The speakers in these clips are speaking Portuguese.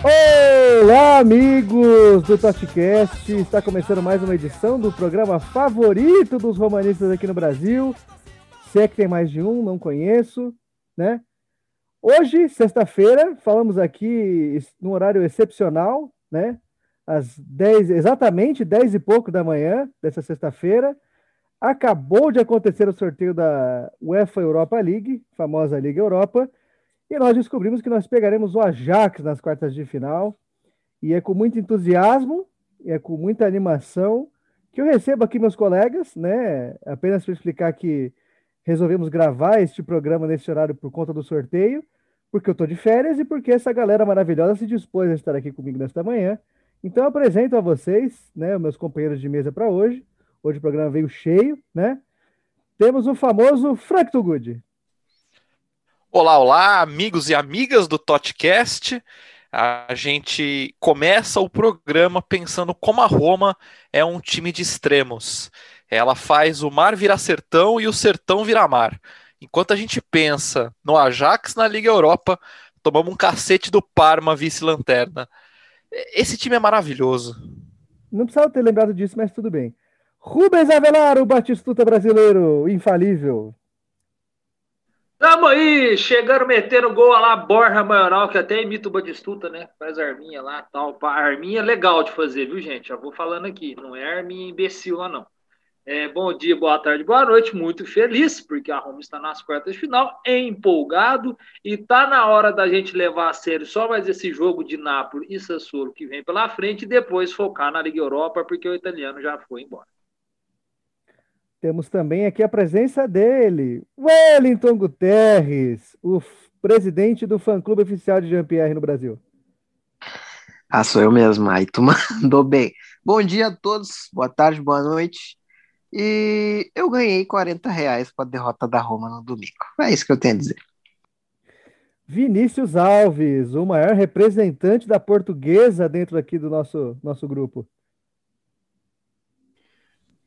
Olá, amigos do Totcast! Está começando mais uma edição do programa favorito dos romanistas aqui no Brasil. Se é que tem mais de um, não conheço, né? Hoje, sexta-feira, falamos aqui num horário excepcional, né? Às 10, exatamente 10 e pouco da manhã dessa sexta-feira. Acabou de acontecer o sorteio da UEFA Europa League, famosa Liga Europa, e nós descobrimos que nós pegaremos o Ajax nas quartas de final. E é com muito entusiasmo, é com muita animação que eu recebo aqui meus colegas, né? Apenas para explicar que resolvemos gravar este programa nesse horário por conta do sorteio, porque eu estou de férias e porque essa galera maravilhosa se dispôs a estar aqui comigo nesta manhã. Então eu apresento a vocês, né, meus companheiros de mesa para hoje. Hoje o programa veio cheio, né? Temos o famoso Frank Good. Olá, olá, amigos e amigas do Totcast. A gente começa o programa pensando como a Roma é um time de extremos. Ela faz o mar virar sertão e o sertão virar mar. Enquanto a gente pensa no Ajax na Liga Europa, tomamos um cacete do Parma vice-lanterna. Esse time é maravilhoso. Não precisava ter lembrado disso, mas tudo bem. Rubens Avelar, o Batistuta brasileiro, infalível. Tamo aí, chegando, metendo gol lá, Borja Maioral, que até imita o Batistuta, né? Faz arminha lá tal. Arminha legal de fazer, viu, gente? Já vou falando aqui, não é arminha imbecil lá, não. É, bom dia, boa tarde, boa noite. Muito feliz, porque a Roma está nas quartas de final, empolgado, e tá na hora da gente levar a sério só mais esse jogo de Nápoles e Sassuolo que vem pela frente e depois focar na Liga Europa, porque o italiano já foi embora. Temos também aqui a presença dele, Wellington Guterres, o presidente do fã-clube oficial de Jean-Pierre no Brasil. Ah, sou eu mesmo, aí tu mandou bem. Bom dia a todos, boa tarde, boa noite. E eu ganhei 40 reais para a derrota da Roma no domingo. É isso que eu tenho a dizer. Vinícius Alves, o maior representante da portuguesa dentro aqui do nosso, nosso grupo.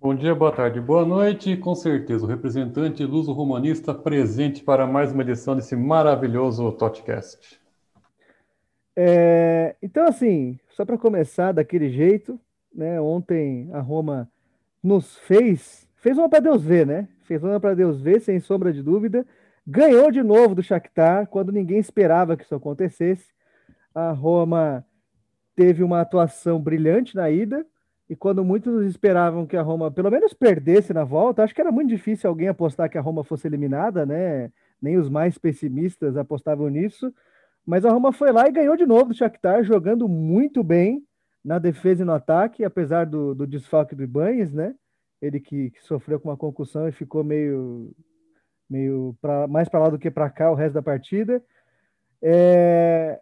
Bom dia, boa tarde, boa noite. Com certeza, o representante luso-romanista presente para mais uma edição desse maravilhoso podcast. É, então, assim, só para começar daquele jeito, né? Ontem a Roma nos fez, fez uma para Deus ver, né? Fez uma para Deus ver, sem sombra de dúvida. Ganhou de novo do Shakhtar quando ninguém esperava que isso acontecesse. A Roma teve uma atuação brilhante na ida, e quando muitos esperavam que a Roma pelo menos perdesse na volta, acho que era muito difícil alguém apostar que a Roma fosse eliminada, né? Nem os mais pessimistas apostavam nisso. Mas a Roma foi lá e ganhou de novo do Shakhtar, jogando muito bem na defesa e no ataque, apesar do, do desfalque do Ibanez, né? Ele que, que, sofreu com uma concussão e ficou meio, meio pra, mais para lá do que para cá o resto da partida. É,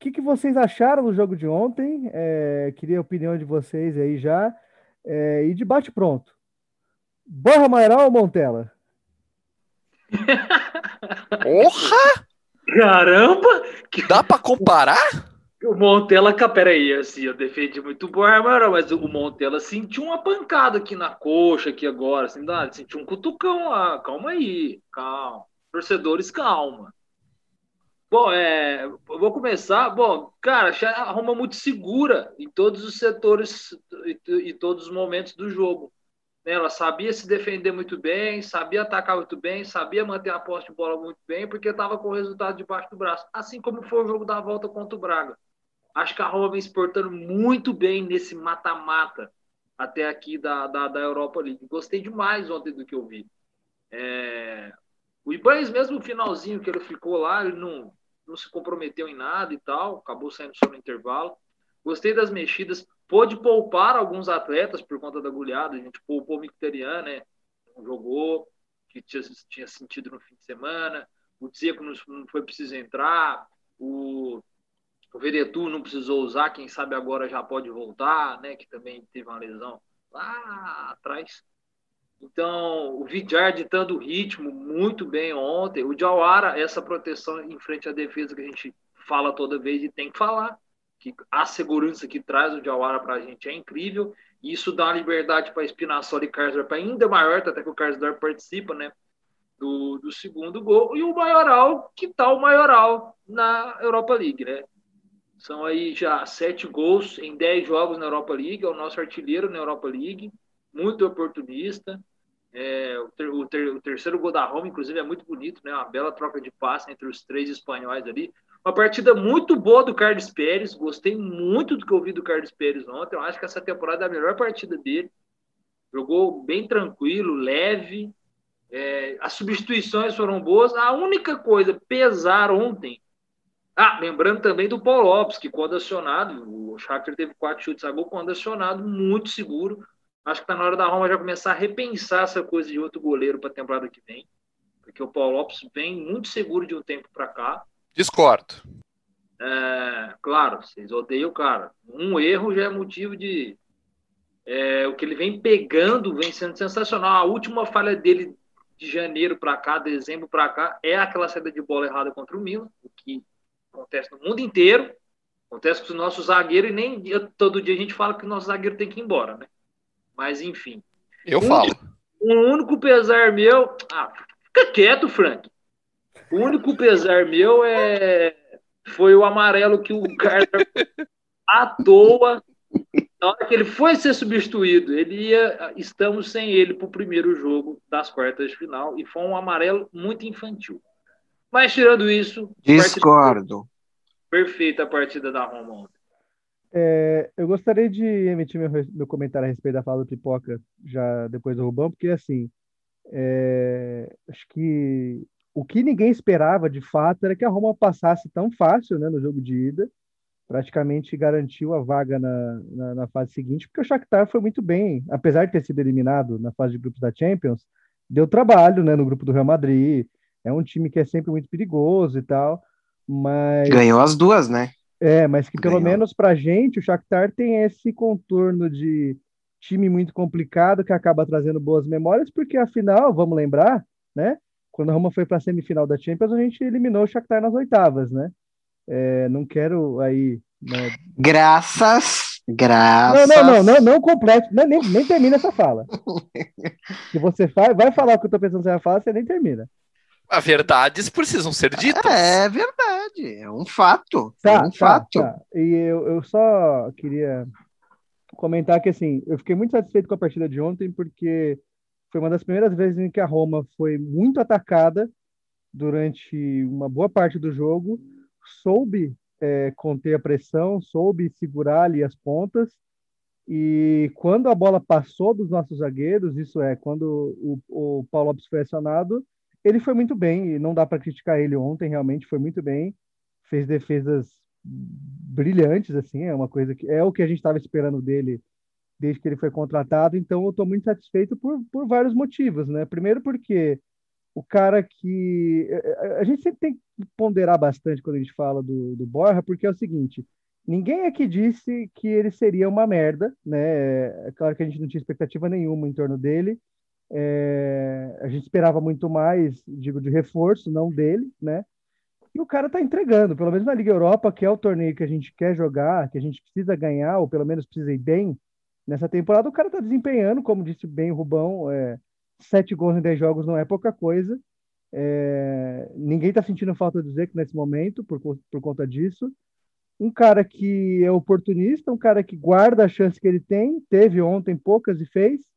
que, que vocês acharam do jogo de ontem? É, queria a opinião de vocês aí já. É, e debate pronto. Borra Mairal ou Montella? Porra! Caramba! Dá para comparar? O Montella, peraí, assim, eu defendi muito o Borja Mairal, mas o Montella sentiu uma pancada aqui na coxa, aqui agora, assim, sentiu um cutucão lá. Calma aí, calma. Torcedores, calma. Bom, é, vou começar. Bom, cara, a Roma muito segura em todos os setores e todos os momentos do jogo. Né? Ela sabia se defender muito bem, sabia atacar muito bem, sabia manter a posse de bola muito bem, porque estava com o resultado debaixo do braço. Assim como foi o jogo da volta contra o Braga. Acho que a Roma vem exportando muito bem nesse mata-mata até aqui da, da, da Europa League. Gostei demais ontem do que eu vi. É... O Ibanez, mesmo no finalzinho que ele ficou lá, ele não, não se comprometeu em nada e tal, acabou saindo só no intervalo. Gostei das mexidas, pôde poupar alguns atletas por conta da agulhada, a gente poupou o Micterian, né? Não jogou, que tinha, tinha sentido no fim de semana, o Dzeko não, não foi preciso entrar, o, o Veretu não precisou usar, quem sabe agora já pode voltar, né? Que também teve uma lesão lá atrás. Então, o Vidjar ditando o ritmo muito bem ontem. O Jawara, essa proteção em frente à defesa que a gente fala toda vez e tem que falar. Que a segurança que traz o Jawara para a gente é incrível. E isso dá uma liberdade para Espinassoli e Karsdorp ainda maior, até que o Karsdorp participa, né? Do, do segundo gol. E o Maioral, que tal tá o Maioral na Europa League, né? São aí já sete gols em dez jogos na Europa League. É o nosso artilheiro na Europa League. Muito oportunista. É, o, ter, o, ter, o, terceiro gol da Roma, inclusive, é muito bonito, né? Uma bela troca de passe entre os três espanhóis ali. Uma partida muito boa do Carlos Pérez. Gostei muito do que eu vi do Carlos Pérez ontem. Eu acho que essa temporada é a melhor partida dele. Jogou bem tranquilo, leve. É, as substituições foram boas. A única coisa pesar ontem. Ah, lembrando também do Paul Lopes, que quando acionado, o Shakhtar teve quatro chutes a gol, quando acionado, muito seguro. Acho que está na hora da Roma já começar a repensar essa coisa de outro goleiro para a temporada que vem. Porque o Paul Lopes vem muito seguro de um tempo para cá. Discordo. É, claro, vocês odeiam o cara. Um erro já é motivo de. É, o que ele vem pegando vem sendo sensacional. A última falha dele de janeiro para cá, dezembro para cá, é aquela saída de bola errada contra o Milan, o que acontece no mundo inteiro. Acontece com o nosso zagueiro e nem todo dia a gente fala que o nosso zagueiro tem que ir embora, né? Mas enfim. Eu falo. O único pesar meu. Ah, fica quieto, Frank. O único pesar meu é foi o amarelo que o cara à toa na hora que ele foi ser substituído, ele ia, estamos sem ele para o primeiro jogo das quartas de final e foi um amarelo muito infantil. Mas tirando isso, discordo. Perfeita a partida da Roma ontem. É, eu gostaria de emitir meu, meu, comentário a respeito da fala do Pipoca já depois do Rubão, porque assim, é, acho que o que ninguém esperava de fato era que a Roma passasse tão fácil né, no jogo de ida, praticamente garantiu a vaga na, na, na, fase seguinte, porque o Shakhtar foi muito bem, apesar de ter sido eliminado na fase de grupos da Champions, deu trabalho né, no grupo do Real Madrid, é um time que é sempre muito perigoso e tal, mas... Ganhou as duas, né? É, mas que pelo Ganhou. menos pra gente, o Shakhtar tem esse contorno de time muito complicado que acaba trazendo boas memórias, porque afinal, vamos lembrar, né? Quando a Roma foi para a semifinal da Champions, a gente eliminou o Shakhtar nas oitavas, né? É, não quero aí. Né... Graças, graças. Não, não, não, não, não completo, nem, nem termina essa fala. Se você vai falar o que eu tô pensando que você vai falar, você nem termina. As verdades precisam ser ditas. É, é verdade, é um fato. Tá, é um tá, fato. Tá. E eu, eu só queria comentar que assim, eu fiquei muito satisfeito com a partida de ontem, porque foi uma das primeiras vezes em que a Roma foi muito atacada durante uma boa parte do jogo, soube é, conter a pressão, soube segurar ali as pontas, e quando a bola passou dos nossos zagueiros, isso é, quando o, o Paulo Lopes foi acionado, ele foi muito bem, e não dá para criticar ele ontem, realmente foi muito bem. Fez defesas brilhantes, assim, é uma coisa que é o que a gente estava esperando dele desde que ele foi contratado, então eu estou muito satisfeito por, por vários motivos, né? Primeiro porque o cara que a gente sempre tem que ponderar bastante quando a gente fala do, do Borja, porque é o seguinte, ninguém aqui disse que ele seria uma merda, né? É claro que a gente não tinha expectativa nenhuma em torno dele, é, a gente esperava muito mais, digo, de reforço, não dele, né? E o cara está entregando, pelo menos na Liga Europa, que é o torneio que a gente quer jogar, que a gente precisa ganhar, ou pelo menos precisa ir bem. Nessa temporada, o cara está desempenhando, como disse bem o Rubão, é, sete gols em dez jogos não é pouca coisa. É, ninguém está sentindo falta do Zeco nesse momento, por, por conta disso. Um cara que é oportunista, um cara que guarda a chance que ele tem, teve ontem poucas e fez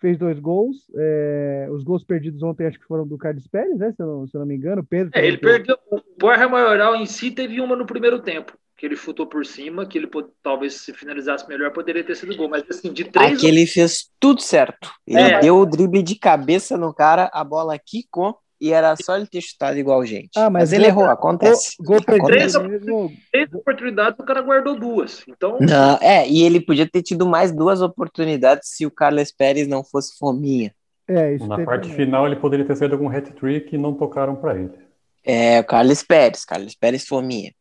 fez dois gols. É, os gols perdidos ontem acho que foram do Carlos Pérez, né? Se eu não, se eu não me engano. Pedro é, ele perdeu. O Borja Maioral em si teve uma no primeiro tempo. Que ele chutou por cima, que ele talvez se finalizasse melhor, poderia ter sido gol. Mas assim, de três. Aqui ele fez tudo certo. Ele é. deu o drible de cabeça no cara, a bola quicou e era só ele ter chutado igual gente. Ah, mas, mas ele errou, acontece. Gol, gol acontece. Três, três oportunidades, o cara guardou duas. Então... Não, é, e ele podia ter tido mais duas oportunidades se o Carlos Pérez não fosse fominha. É, isso Na parte também. final ele poderia ter feito algum hat-trick e não tocaram para ele. É, o Carlos Pérez, Carlos Pérez fominha.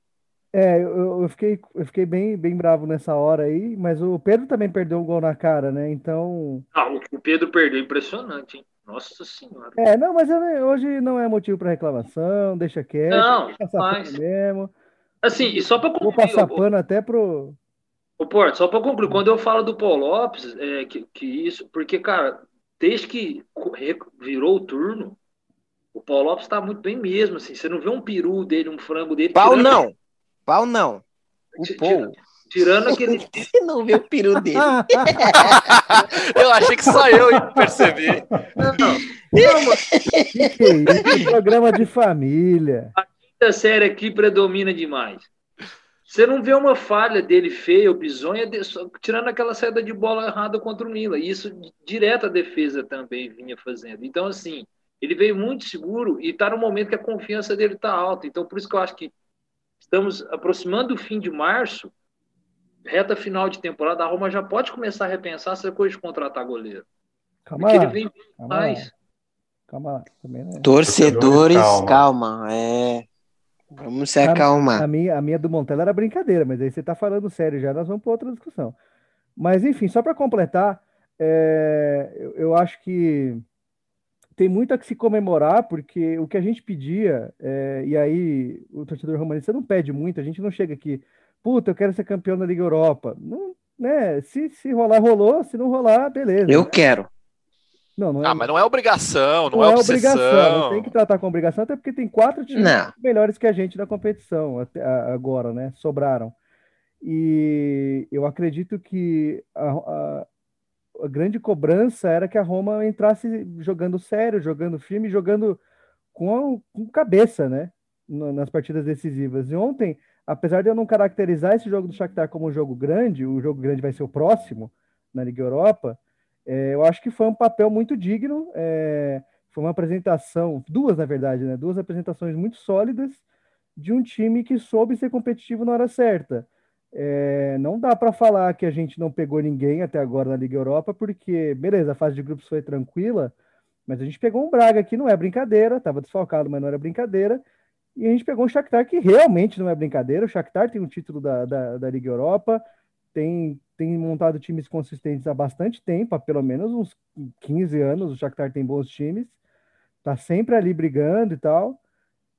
É, eu, eu, fiquei, eu fiquei bem, bem bravo nessa hora aí, mas o Pedro também perdeu um gol na cara, né? Então. Ah, o Pedro perdeu impressionante, hein? Nossa senhora. É, não, mas eu, hoje não é motivo para reclamação, deixa quieto. Não, mas... mesmo. Assim, e só para concluir. Vou passar pano até pro. O Porto, só para concluir, quando eu falo do Paul Lopes, é, que, que isso, porque, cara, desde que virou o turno, o Paul Lopes está muito bem mesmo, assim. Você não vê um peru dele, um frango dele. Pau tirando... não. Pau não. O Paul. Tirando aquele. Você não vê o peru dele. eu achei que só eu ia perceber. Não, não. Que que é isso? Programa de família. A série aqui predomina demais. Você não vê uma falha dele feia ou bizonha, de- só- tirando aquela saída de bola errada contra o Milan. E isso direto a defesa também vinha fazendo. Então, assim, ele veio muito seguro e está no momento que a confiança dele está alta. Então, por isso que eu acho que estamos aproximando do fim de março, reta final de temporada, a Roma já pode começar a repensar essa coisa de contratar goleiro. Calma Porque ele lá. vem Calma lá. mais. Calma lá. Também não é. Torcedores, Calma. calma. É. Vamos se A- acalmar. A minha, a minha do Montella era brincadeira, mas aí você tá falando sério já, nós vamos para outra discussão. Mas enfim, só para completar, é, eu, eu acho que tem muito a que se comemorar, porque o que a gente pedia, é, e aí o torcedor romanista não pede muito, a gente não chega aqui, puta, eu quero ser campeão da Liga Europa. Não, né? Se, se rolar, rolou, se não rolar, beleza. Eu né? quero. Não, não é, Ah, mas não é obrigação, não, não é é obsessão. obrigação, não tem que tratar com obrigação, até porque tem quatro times Não. melhores que a gente na competição agora, né? Sobraram. E eu acredito que a, a- a grande cobrança era que a Roma entrasse jogando sério, jogando firme, jogando com, com cabeça, né? na- Nas partidas decisivas. E ontem, apesar de eu não caracterizar esse jogo do Shakhtar como um jogo grande, o jogo grande vai ser o próximo na Liga Europa, é, eu acho que foi um papel muito digno. é, foi uma apresentação, duas na verdade, né? Duas apresentações muito sólidas de um time que soube ser competitivo na hora certa. É, não dá para falar que a gente não pegou ninguém até agora na Liga Europa, porque, beleza, a fase de grupos foi tranquila, mas a gente pegou um Braga que não é brincadeira, estava desfalcado, mas não era brincadeira, e a gente pegou um Shakhtar que realmente não é brincadeira. O Shakhtar tem um título da, da, da Liga Europa, tem, tem montado times consistentes há bastante tempo, há pelo menos uns 15 anos. O Shakhtar tem bons times, tá sempre ali brigando e tal.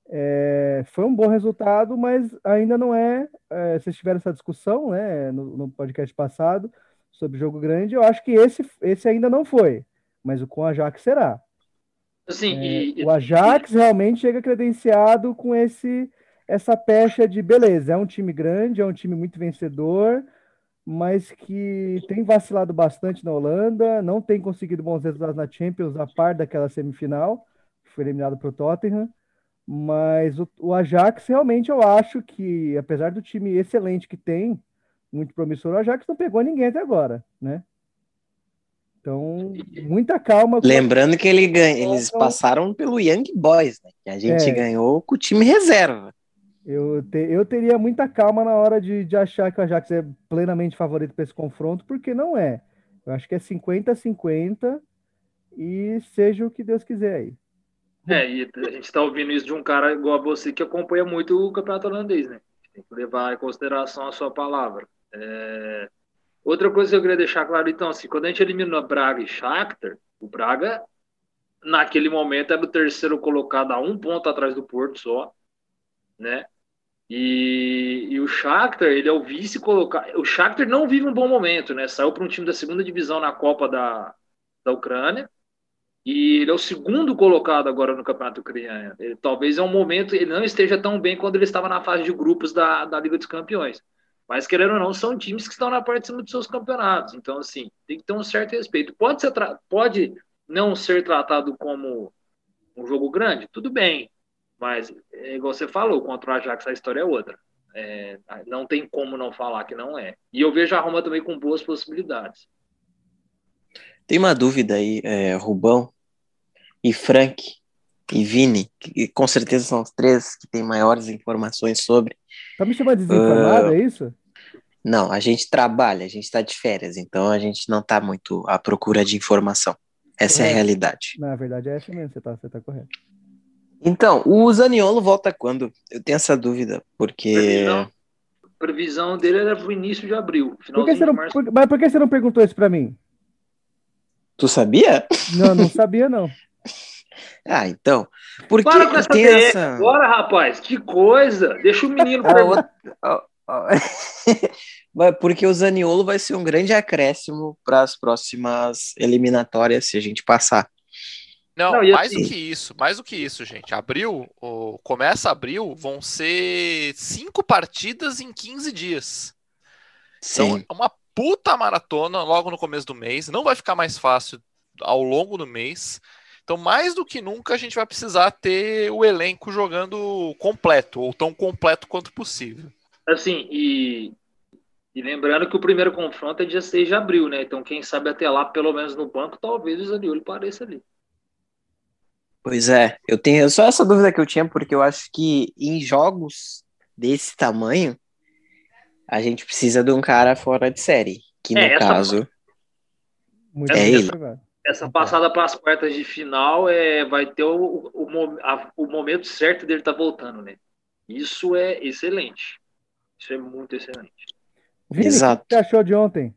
É, foi um bom resultado, mas ainda não é. é vocês tiveram essa discussão né, no, no podcast passado sobre jogo grande. Eu acho que esse, esse ainda não foi, mas o com a Ajax será. Assim, É, e, o Ajax realmente chega credenciado com esse essa pecha de beleza, é um time grande, é um time muito vencedor, mas que tem vacilado bastante na Holanda, não tem conseguido bons resultados na Champions, a par daquela semifinal, que foi eliminado para o Tottenham. Mas o, o Ajax realmente eu acho que, apesar do time excelente que tem, muito promissor, o Ajax não pegou ninguém até agora, né? Então, muita calma. Lembrando que ele ganha, eles passaram pelo Young Boys, né? Que a gente É. ganhou com o time reserva. Eu, te- eu teria muita calma na hora de, de achar que o Ajax é plenamente favorito para esse confronto, porque não é. Eu acho que é 50-50 e seja o que Deus quiser aí. É, e a gente está ouvindo isso de um cara igual a você que acompanha muito o campeonato holandês, né? Tem que levar em consideração a sua palavra. É, Outra coisa que eu queria deixar claro, então, assim, quando a gente eliminou Braga e Shakhtar, o Braga, naquele momento, era o terceiro colocado a um ponto atrás do Porto só, né? E, e o Shakhtar, ele é o vice colocado. O Shakhtar não vive um bom momento, né? Saiu para um time da segunda divisão na Copa da, da Ucrânia. E ele é o segundo colocado agora no Campeonato Ucraniano. Ele, talvez é um momento, ele não esteja tão bem quando ele estava na fase de grupos da, da Liga dos Campeões. Mas, querendo ou não, são times que estão na parte de cima dos seus campeonatos. Então, assim, tem que ter um certo respeito. Pode, ser tra- pode não ser tratado como um jogo grande? Tudo bem. Mas, é igual você falou, contra o Ajax a história é outra. É, não tem como não falar que não é. E eu vejo a Roma também com boas possibilidades. Tem uma dúvida aí, é, Rubão e Frank e Vini, que com certeza são os três que têm maiores informações sobre. Tá me chamando de desinformado, Ah. é isso? Não, a gente trabalha, a gente está de férias, então a gente não está muito à procura de informação. Essa é a Correto. realidade. Na verdade é essa mesmo, você tá, você tá correto. Então, o Zaniolo volta quando? Eu tenho essa dúvida, porque. Previsão, previsão dele era pro início de abril. Por que você não, março. por- mas por que você não perguntou isso pra mim? Tu sabia? Não, não sabia, não. Ah, então. Porque Para com essa essa. agora, rapaz. Que coisa. Deixa o menino outra-. Vai- Porque o Zaniolo vai ser um grande acréscimo para as próximas eliminatórias se a gente passar. Não, Não, mais assim- do que isso, mais do que isso, gente. Abril, o, começa abril, vão ser cinco partidas em 15 dias. Então Sim. é uma puta maratona logo no começo do mês. Não vai ficar mais fácil ao longo do mês. Então, mais do que nunca, a gente vai precisar ter o elenco jogando completo, ou tão completo quanto possível. Assim, e, e lembrando que o primeiro confronto é dia 6 de abril, né? Então, quem sabe até lá, pelo menos no banco, talvez o Zaniolo pareça ali. Pois é, eu tenho só essa dúvida que eu tinha, porque eu acho que em jogos desse tamanho, a gente precisa de um cara fora de série. Que no É, essa- caso. Muito É ele. Essa passada para as quartas de final é, vai ter o, o, mo- a- o momento certo dele estar voltando, né? Isso é excelente. Isso é muito excelente. Vini, Exato. o que você achou de ontem?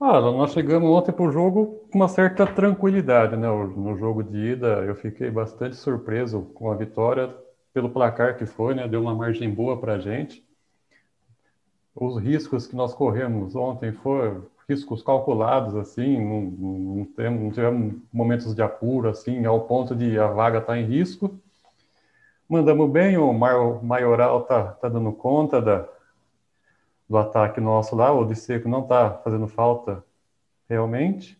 Ah, nós chegamos ontem para o jogo com uma certa tranquilidade, né? No jogo de ida, eu fiquei bastante surpreso com a vitória pelo placar que foi, né? Deu uma margem boa para a gente. Os riscos que nós corremos ontem foram riscos calculados, assim, não, não, temos, não tivemos momentos de apuro, assim, ao ponto de a vaga estar em risco. Mandamos bem, o Maioral tá, tá dando conta da, do ataque nosso lá, o Seco não tá fazendo falta realmente.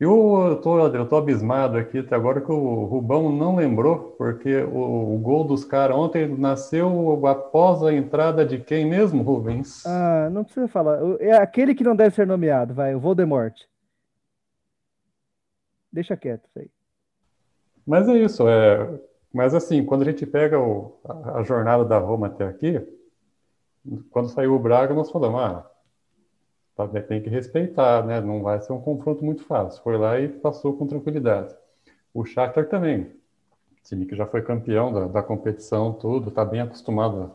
E eu tô, eu tô abismado aqui até agora que o Rubão não lembrou, porque o, o gol dos caras ontem nasceu após a entrada de quem mesmo, Rubens? Ah, não precisa falar. É aquele que não deve ser nomeado, vai, o Voldemort. Deixa quieto isso aí. Mas é isso, é. Mas assim, quando a gente pega o- a, a jornada da Roma até aqui, quando saiu o Braga, nós falamos, ah, tá, tem que respeitar, né? Não vai ser um confronto muito fácil. Foi lá e passou com tranquilidade. O Shakhtar também, time que já foi campeão da, da competição, tudo, tá bem acostumado a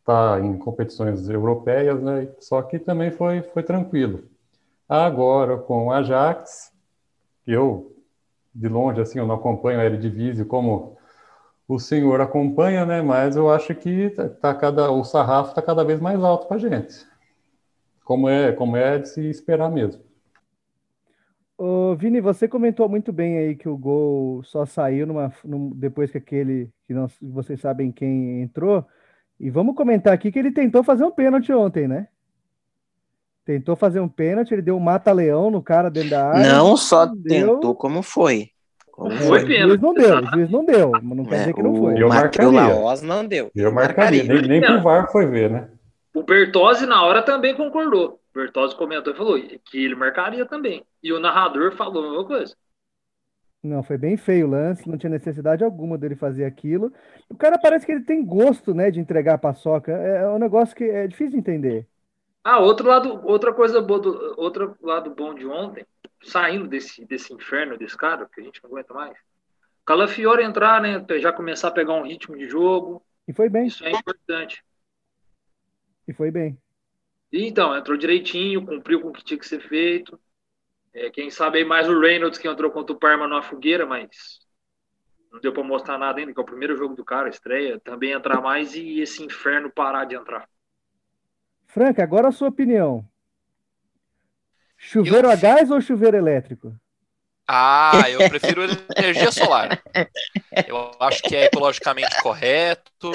estar em competições europeias, né? Só que também foi, foi tranquilo. Agora, com o Ajax, eu de longe, assim, eu não acompanho a Eredivisie como o senhor acompanha, né? Mas eu acho que tá, tá cada, o sarrafo está cada vez mais alto para gente. Como é, como é de se esperar mesmo. Ô, Vini, você comentou muito bem aí que o gol só saiu numa, num- depois que aquele, que não, vocês sabem quem entrou. E vamos comentar aqui que ele tentou fazer um pênalti ontem, né? Tentou fazer um pênalti, ele deu um mata-leão no cara dentro da área. Não só deu. tentou, como foi. Como Foi O juiz pênalti, não deu, o juiz não deu, mas não quer É, dizer que não o foi. Eu Matheus marcaria. Laos não deu. Eu marcaria, nem, nem pro VAR foi ver, né? O Bertozzi, na hora, também concordou. O Bertozzi comentou e falou que ele marcaria também. E o narrador falou a mesma coisa. Não, foi bem feio o lance, não tinha necessidade alguma dele fazer aquilo. O cara parece que ele tem gosto, né, de entregar a paçoca. É um negócio que é difícil de entender. Ah, outro lado, outra coisa boa, do, outro lado bom de ontem, saindo desse, desse inferno desse cara, que a gente não aguenta mais. Calafiore entrar, né? Já começar a pegar um ritmo de jogo. E foi bem, Isso é importante. e foi bem. E, então, entrou direitinho, cumpriu com o que tinha que ser feito. É, quem sabe aí mais o Reynolds que entrou contra o Parma numa fogueira, mas não deu para mostrar nada ainda, que é o primeiro jogo do cara, estreia. Também entrar mais e esse inferno parar de entrar. Franca, agora a sua opinião. Chuveiro Eu- a gás ou chuveiro elétrico? Ah, eu prefiro energia solar. Eu acho que é ecologicamente correto.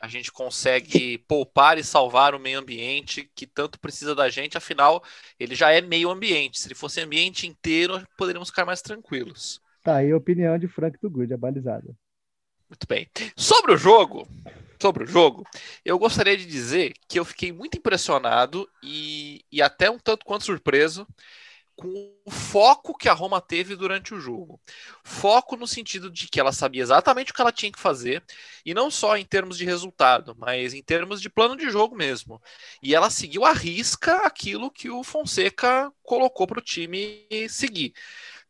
A gente consegue poupar e salvar o meio ambiente que tanto precisa da gente, afinal, ele já é meio ambiente. Se ele fosse ambiente inteiro, poderíamos ficar mais tranquilos. Tá aí a opinião de Frank do Good, abalizada. Muito bem. Sobre o jogo, sobre o jogo, eu gostaria de dizer que eu fiquei muito impressionado e, e até um tanto quanto surpreso com o foco que a Roma teve durante o jogo. Foco no sentido de que ela sabia exatamente o que ela tinha que fazer, e não só em termos de resultado, mas em termos de plano de jogo mesmo. E ela seguiu à risca aquilo que o Fonseca colocou para o time seguir.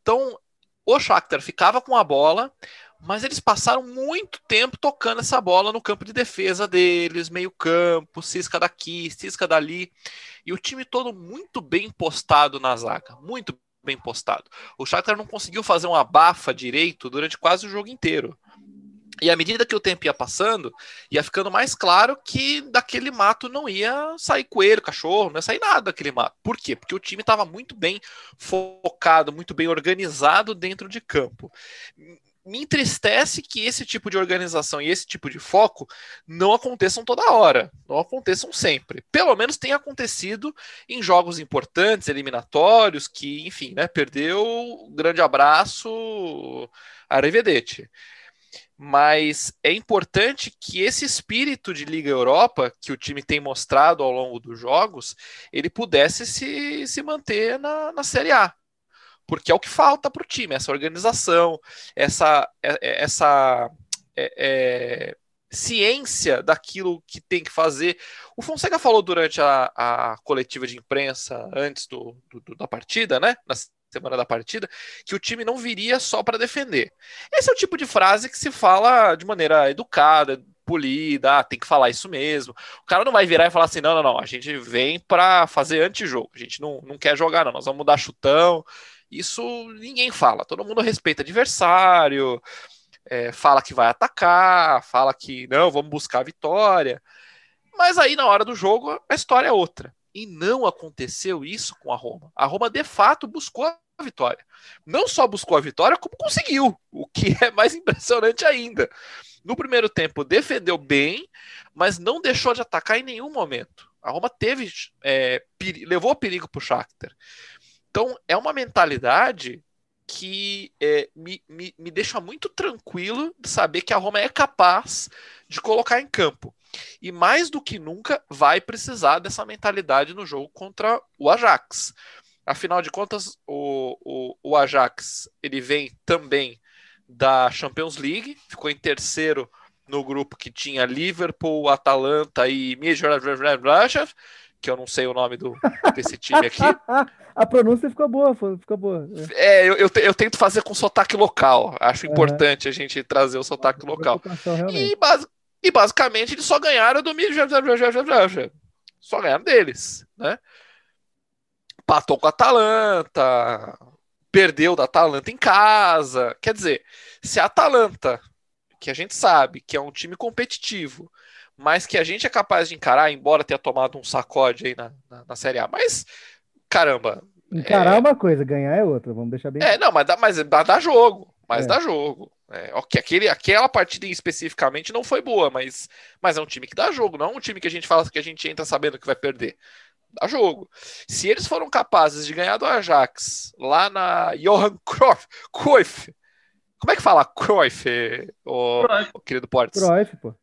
Então, o Shakhtar ficava com a bola, mas eles passaram muito tempo tocando essa bola no campo de defesa deles, meio campo, cisca daqui, cisca dali, e o time todo muito bem postado na zaga, muito bem postado. O Shakhtar não conseguiu fazer um abafa direito durante quase o jogo inteiro. E à medida que o tempo ia passando, ia ficando mais claro que daquele mato não ia sair coelho, cachorro, não ia sair nada daquele mato. Por quê? Porque o time estava muito bem focado, muito bem organizado dentro de campo. Me entristece que esse tipo de organização e esse tipo de foco não aconteçam toda hora, não aconteçam sempre. Pelo menos tem acontecido em jogos importantes, eliminatórios, que, enfim, né, perdeu. Grande abraço, Arrivederci mas é importante que esse espírito de Liga Europa que o time tem mostrado ao longo dos jogos, ele pudesse se, se manter na, na Série A. Porque é o que falta para o time, essa organização, essa, é, é, essa é, é, ciência daquilo que tem que fazer. O Fonseca falou durante a, a coletiva de imprensa antes do, do, da partida, né? Na semana da partida, que o time não viria só para defender. Esse é o tipo de frase que se fala de maneira educada, polida, ah, tem que falar isso mesmo. O cara não vai virar e falar assim: não, não, não, a gente vem para fazer antijogo, a gente não, não quer jogar, não, nós vamos dar chutão. Isso ninguém fala, todo mundo respeita adversário, é, fala que vai atacar, fala que não, vamos buscar a vitória. Mas aí na hora do jogo a história é outra. E não aconteceu isso com a Roma. A Roma, de fato, buscou a vitória. Não só buscou a vitória, como conseguiu, o que é mais impressionante ainda. No primeiro tempo, defendeu bem, mas não deixou de atacar em nenhum momento. A Roma teve é, levou perigo para o Shakhtar. Então, é uma mentalidade que é, me, me, me deixa muito tranquilo de saber que a Roma é capaz de colocar em campo. E mais do que nunca vai precisar dessa mentalidade no jogo contra o Ajax. Afinal de contas, o, o, o Ajax ele vem também da Champions League, ficou em terceiro no grupo que tinha Liverpool, Atalanta e Mijorajajajaj, que eu não sei o nome do, desse time aqui. A pronúncia ficou boa, ficou boa. É, eu, eu, eu tento fazer com sotaque local. Acho uhum. importante a gente trazer o sotaque local. E, base, e basicamente eles só ganharam do Mídia. Só ganharam deles, né? Patou com a Atalanta, perdeu da Atalanta em casa. Quer dizer, se a Atalanta, que a gente sabe que é um time competitivo, mas que a gente é capaz de encarar, embora tenha tomado um sacode aí na, na, na Série A, mas caramba. Encarar é uma coisa, ganhar é outra, vamos deixar bem. É, não, mas dá, mas dá, dá jogo, mas é. dá jogo. É, ok, aquele, aquela partida especificamente não foi boa, mas, mas é um time que dá jogo, não é um time que a gente fala que a gente entra sabendo que vai perder. Dá jogo. Se eles foram capazes de ganhar do Ajax lá na Johan Cruyff, Cruyff como é que fala Cruyff, o, o querido Portes? Cruyff, pô.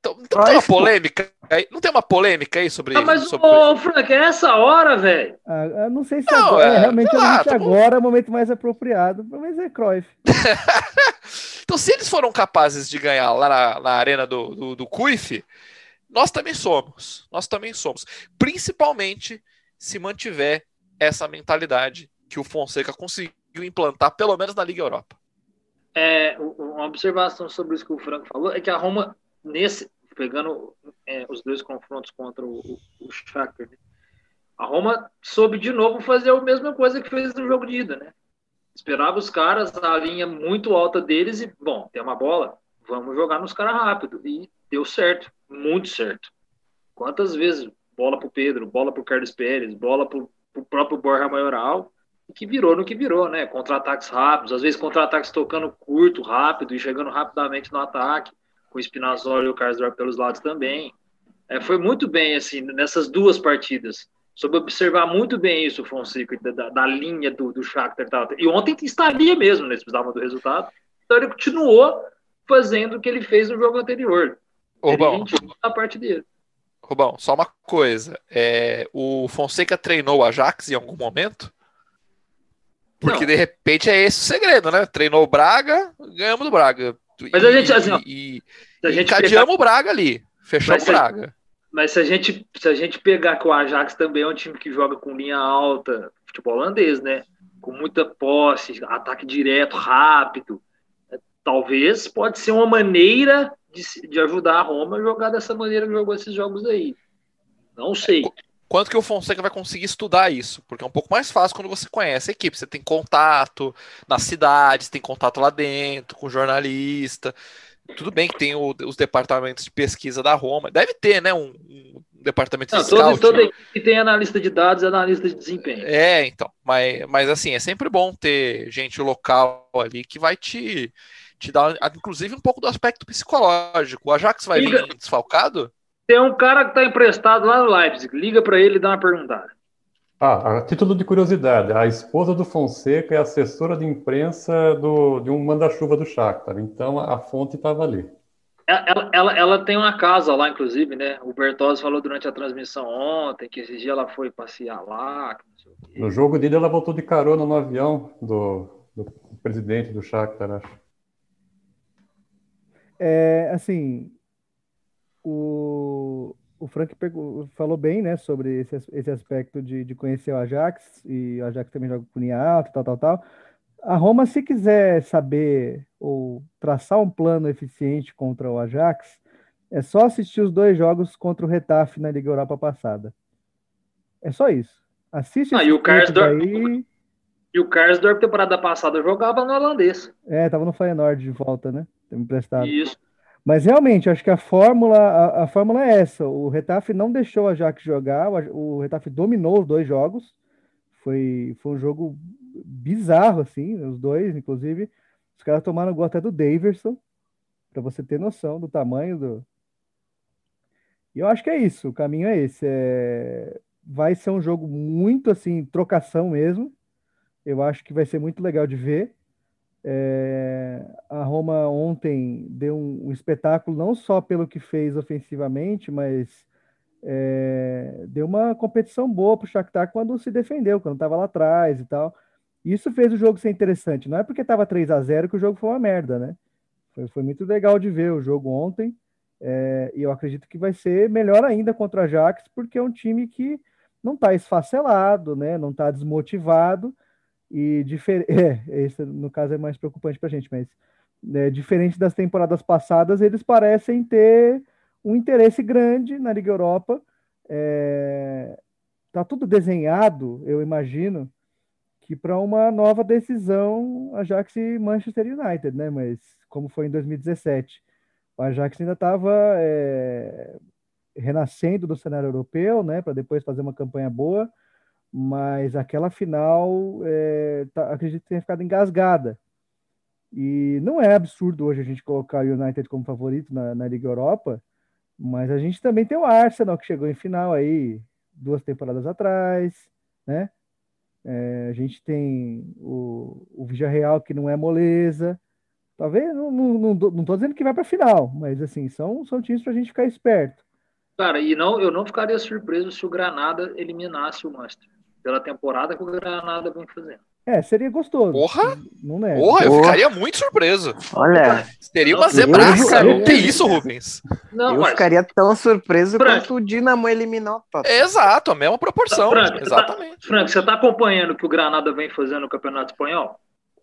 Então, não tem uma polêmica aí, não tem uma polêmica aí sobre ah, mas, sobre... ô, Frank, é essa hora, velho. Ah, não sei se não, agora, é, é realmente lá, tá agora é o momento mais apropriado, mas é Cruyff. então, se eles foram capazes de ganhar lá na, na arena do, do, do Cuif, nós também somos. Nós também somos. Principalmente se mantiver essa mentalidade que o Fonseca conseguiu implantar, pelo menos na Liga Europa. É, uma observação sobre isso que o Franco falou é que a Roma nesse, pegando é, os dois confrontos contra o, o, o Shakhtar, né? a Roma soube de novo fazer a mesma coisa que fez no jogo de ida, né? Esperava os caras na linha muito alta deles e, bom, tem uma bola, vamos jogar nos caras rápido. E deu certo, muito certo. Quantas vezes bola pro Pedro, bola pro Carlos Pérez, bola pro, pro próprio Borja Maioral, que virou no que virou, né? Contra-ataques rápidos, às vezes contra-ataques tocando curto, rápido e chegando rapidamente no ataque com o Spinazzola e o Karsdorp pelos lados também. É, foi muito bem, assim, nessas duas partidas. Soube observar muito bem isso, Fonseca, da, da linha do, do Shakhtar e tal. E ontem estaria mesmo, né? Eles precisavam do resultado. Então ele continuou fazendo o que ele fez no jogo anterior. Rubão, a parte dele. Rubão, só uma coisa. É, o Fonseca treinou o Ajax em algum momento? Porque Não. de repente é esse o segredo, né? Treinou o Braga, ganhamos do Braga. Mas a gente, assim, ó, e, a gente encadeamos pegar... o Braga ali. Fechamos o Braga. Mas se a, gente, se a gente pegar que o Ajax também é um time que joga com linha alta, futebol holandês, né? Com muita posse, ataque direto, rápido. É, talvez pode ser uma maneira de, de ajudar a Roma a jogar dessa maneira que jogou esses jogos aí. Não sei. Quanto que o Fonseca vai conseguir estudar isso, porque é um pouco mais fácil quando você conhece a equipe, você tem contato nas cidades, tem contato lá dentro com jornalista. Tudo bem que tem o, os departamentos de pesquisa da Roma, deve ter, né, um, um departamento Não, de toda, scout. toda equipe tem analista de dados e analista de desempenho. É, então, mas, mas assim, é sempre bom ter gente local ali que vai te, te dar, inclusive, um pouco do aspecto psicológico. O Ajax vai Liga. vir desfalcado? Tem um cara que tá emprestado lá no Leipzig. Liga pra ele e dá uma perguntada. Ah, a título de curiosidade, a esposa do Fonseca é assessora de imprensa do, de um manda-chuva do Shakhtar, então a fonte estava ali. Ela, ela, ela tem uma casa lá, inclusive, né? O Bertozzi falou durante a transmissão ontem que esse dia ela foi passear lá. que não sei o quê. No jogo dele, ela voltou de carona no avião do, do presidente do Shakhtar, acho. É, assim, o, o Frank falou bem, né, sobre esse, esse aspecto de, de conhecer o Ajax, e o Ajax também joga com linha alta, tal, tal, tal. A Roma, se quiser saber ou traçar um plano eficiente contra o Ajax, é só assistir os dois jogos contra o Retafe na Liga Europa passada. É só isso. Assiste Ah, e o Karsdorp- aí. E o Karsdorp, temporada passada, jogava no holandês. É, tava no Feyenoord de volta, né? Emprestado. Isso. Mas realmente, acho que a fórmula, a, a fórmula é essa. O Retafe não deixou o Ajax jogar, o, o dominou os dois jogos. Foi, foi um jogo bizarro, assim, os dois, inclusive. Os caras tomaram gol até do Daverson, para você ter noção do tamanho do. E eu acho que é isso, o caminho é esse. É... Vai ser um jogo muito assim, trocação mesmo. Eu acho que vai ser muito legal de ver. É, a Roma ontem deu um, um espetáculo não só pelo que fez ofensivamente, mas é, deu uma competição boa para o Shakhtar quando se defendeu, quando estava lá atrás e tal. Isso fez o jogo ser interessante. Não é porque estava 3 a 0 que o jogo foi uma merda, né? Foi, foi muito legal de ver o jogo ontem. é, e eu acredito que vai ser melhor ainda contra o Ajax, porque é um time que não está esfacelado, né? Não está desmotivado. E difer... é, esse no caso é mais preocupante para a gente, mas né, diferente das temporadas passadas, eles parecem ter um interesse grande na Liga Europa. É... Tá tudo desenhado, eu imagino, que para uma nova decisão Ajax e Manchester United, né? Mas como foi em 2017, o Ajax ainda estava é... renascendo do cenário europeu, né? Para depois fazer uma campanha boa mas aquela final é, tá, acredito que tenha ficado engasgada. E não é absurdo hoje a gente colocar o United como favorito na, na Liga Europa, mas a gente também tem o Arsenal que chegou em final aí duas temporadas atrás, né? É, a gente tem o, o Villarreal que não é moleza. Talvez não, não, não, tô dizendo que vai para final, mas assim, são, são times para a gente ficar esperto. Cara, e não, eu não ficaria surpreso se o Granada eliminasse o Manchester. Pela temporada que o Granada vem fazendo. É, seria gostoso. Porra! Não é. Porra, eu Porra. ficaria muito surpreso. Olha, Seria uma eu zebraça. ficaria- Que isso, Rubens? Não, eu mas, ficaria tão surpreso Frank. quanto o Dinamo eliminou o Tottenham. Exato, a mesma proporção. Frank, você tá- Exatamente. Frank, você tá acompanhando o que o Granada vem fazendo no Campeonato Espanhol?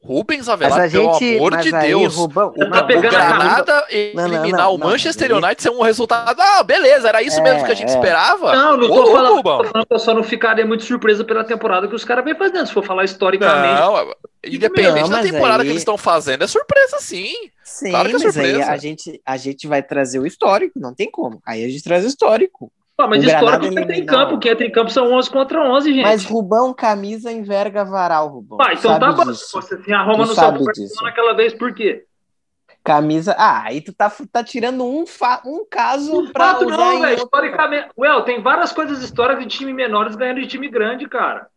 Rubens Mas Avelar, a pelo gente, amor mas de aí, Deus. Rubão, Você tá O a Granada Não, não, eliminar não, o não, Manchester ele- United ser um resultado. Ah, beleza, era isso É, mesmo que a gente é. esperava. Não, não Ô, tô falando, Rubão. tô falando que eu só não ficaria muito surpresa pela temporada que os caras vêm fazendo. Se for falar historicamente. Não, independente Não, da mas temporada aí- que eles estão fazendo, é surpresa sim. Sim, Claro que é mas aí surpresa. a gente, a gente vai trazer o histórico, não tem como. Aí a gente traz o histórico. Pô, mas histórico quem entra em campo. Quem entra em campo são 11 contra 11, gente. Mas Rubão, camisa enverga varal, Rubão. Ah, então tá bom. assim, a Roma Tu não sabe disso. naquela vez, por quê? Camisa. Ah, aí tu tá, tá tirando um, fa... um caso pra Fato não, velho. Historicamente. Well, tem várias coisas históricas de time menores ganhando de time grande, cara.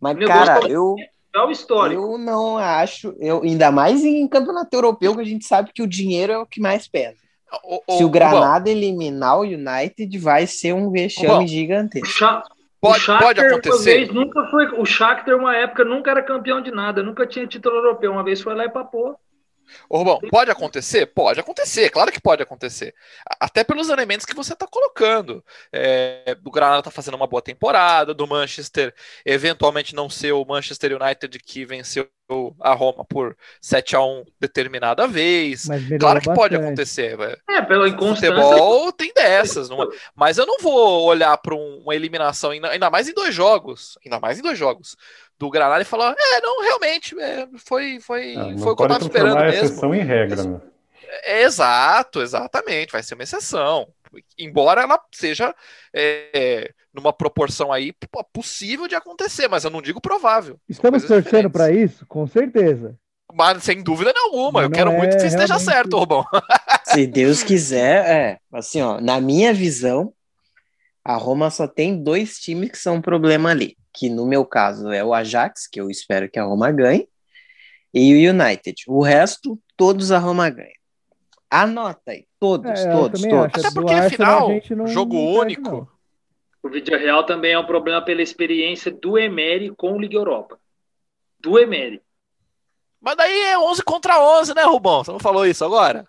Mas, cara, tá- eu, É o histórico. eu não acho. Eu, ainda mais em campeonato europeu, que a gente sabe que o dinheiro é o que mais pesa. Ô, Se ô, o Granada eliminar o United, vai ser um vexame O gigantesco. Sha- Pode- o Shakhtar, pode acontecer? vez, nunca foi, o Shakhtar, uma época, nunca era campeão de nada, nunca tinha título europeu. Uma vez foi lá e papou. Ô, Rubão, pode acontecer? Pode acontecer, claro que pode acontecer. Até pelos elementos que você está colocando. É, o Granada está fazendo uma boa temporada, do Manchester eventualmente não ser o Manchester United que venceu a Roma por 7 a 1 determinada vez. Claro que pode bastante. acontecer. velho. É, pela inconstância. Futebol tem dessas, não é? mas eu não vou olhar para uma eliminação, ainda, mais em dois jogos, ainda mais em dois jogos, do Granada e falar, é, não, realmente, é, foi, foi, Ah, não foi o que eu pode tava esperando mesmo. exceção em regra, né? É, exato, exatamente, vai ser uma exceção. Embora ela seja é, numa proporção aí possível de acontecer, mas eu não digo provável. Estamos torcendo para isso? Com certeza. Mas sem dúvida nenhuma, eu Não quero é muito que você esteja realmente- certo, Rubão. Se Deus quiser, é. Assim, ó, na minha visão, a Roma só tem dois times que são um problema ali. Que no meu caso é o Ajax, que eu espero que a Roma ganhe, e o United. O resto, todos a Roma ganha. Anota aí, todos, É, todos, todos. acho. Até do porque, Arsenal, afinal, não- jogo não único. não. O vídeo real também é um problema pela experiência do Emery com o Liga Europa. Do Emery. Mas daí é 11 contra 11, né, Rubão? Você não falou isso agora?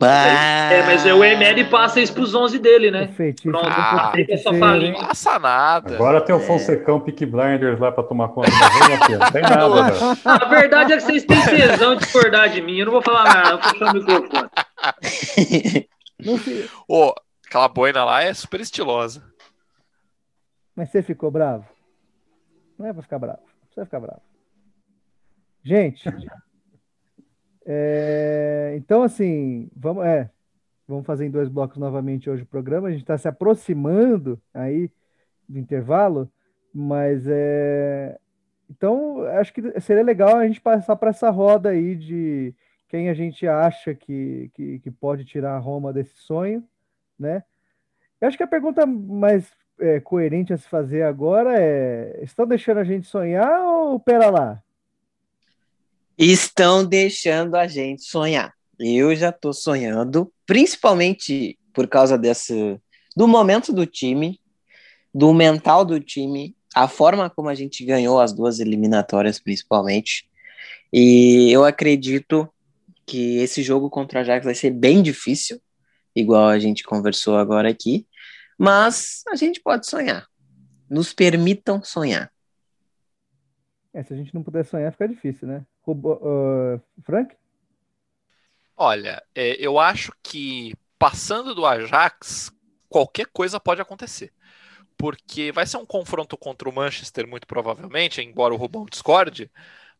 Ah, É, mas o Emery passa isso pros 11 dele, né? feitiço Pronto, ah, falinha. Não passa nada. Agora tem o É. Fonsecão Peak Blinders lá pra tomar conta da. Não tem nada, velho. A verdade é que vocês têm tesão de discordar de mim. Eu não vou falar nada, não vou fechar o microfone. Não Ô, aquela boina lá é super estilosa. Mas você ficou bravo? Não é pra ficar bravo. Você vai ficar bravo. Gente, é, então assim, vamos, é, vamos fazer em dois blocos novamente hoje o programa. A gente está se aproximando aí do intervalo, mas é, então acho que seria legal a gente passar para essa roda aí de quem a gente acha que, que, que pode tirar a Roma desse sonho, né? Eu acho que a pergunta mais é, coerente a se fazer agora é: estão deixando a gente sonhar ou pera lá? Estão deixando a gente sonhar. Eu já tô sonhando, principalmente por causa desse do momento do time, do mental do time, a forma como a gente ganhou as duas eliminatórias, principalmente. E eu acredito que esse jogo contra o Ajax vai ser bem difícil, igual a gente conversou agora aqui, mas a gente pode sonhar. Nos permitam sonhar. É, se a gente não puder sonhar, fica difícil, né? Robo- ah, Frank? Olha, é, eu acho que passando do Ajax, qualquer coisa pode acontecer. Porque vai ser um confronto contra o Manchester, muito provavelmente, embora o Rubão discorde,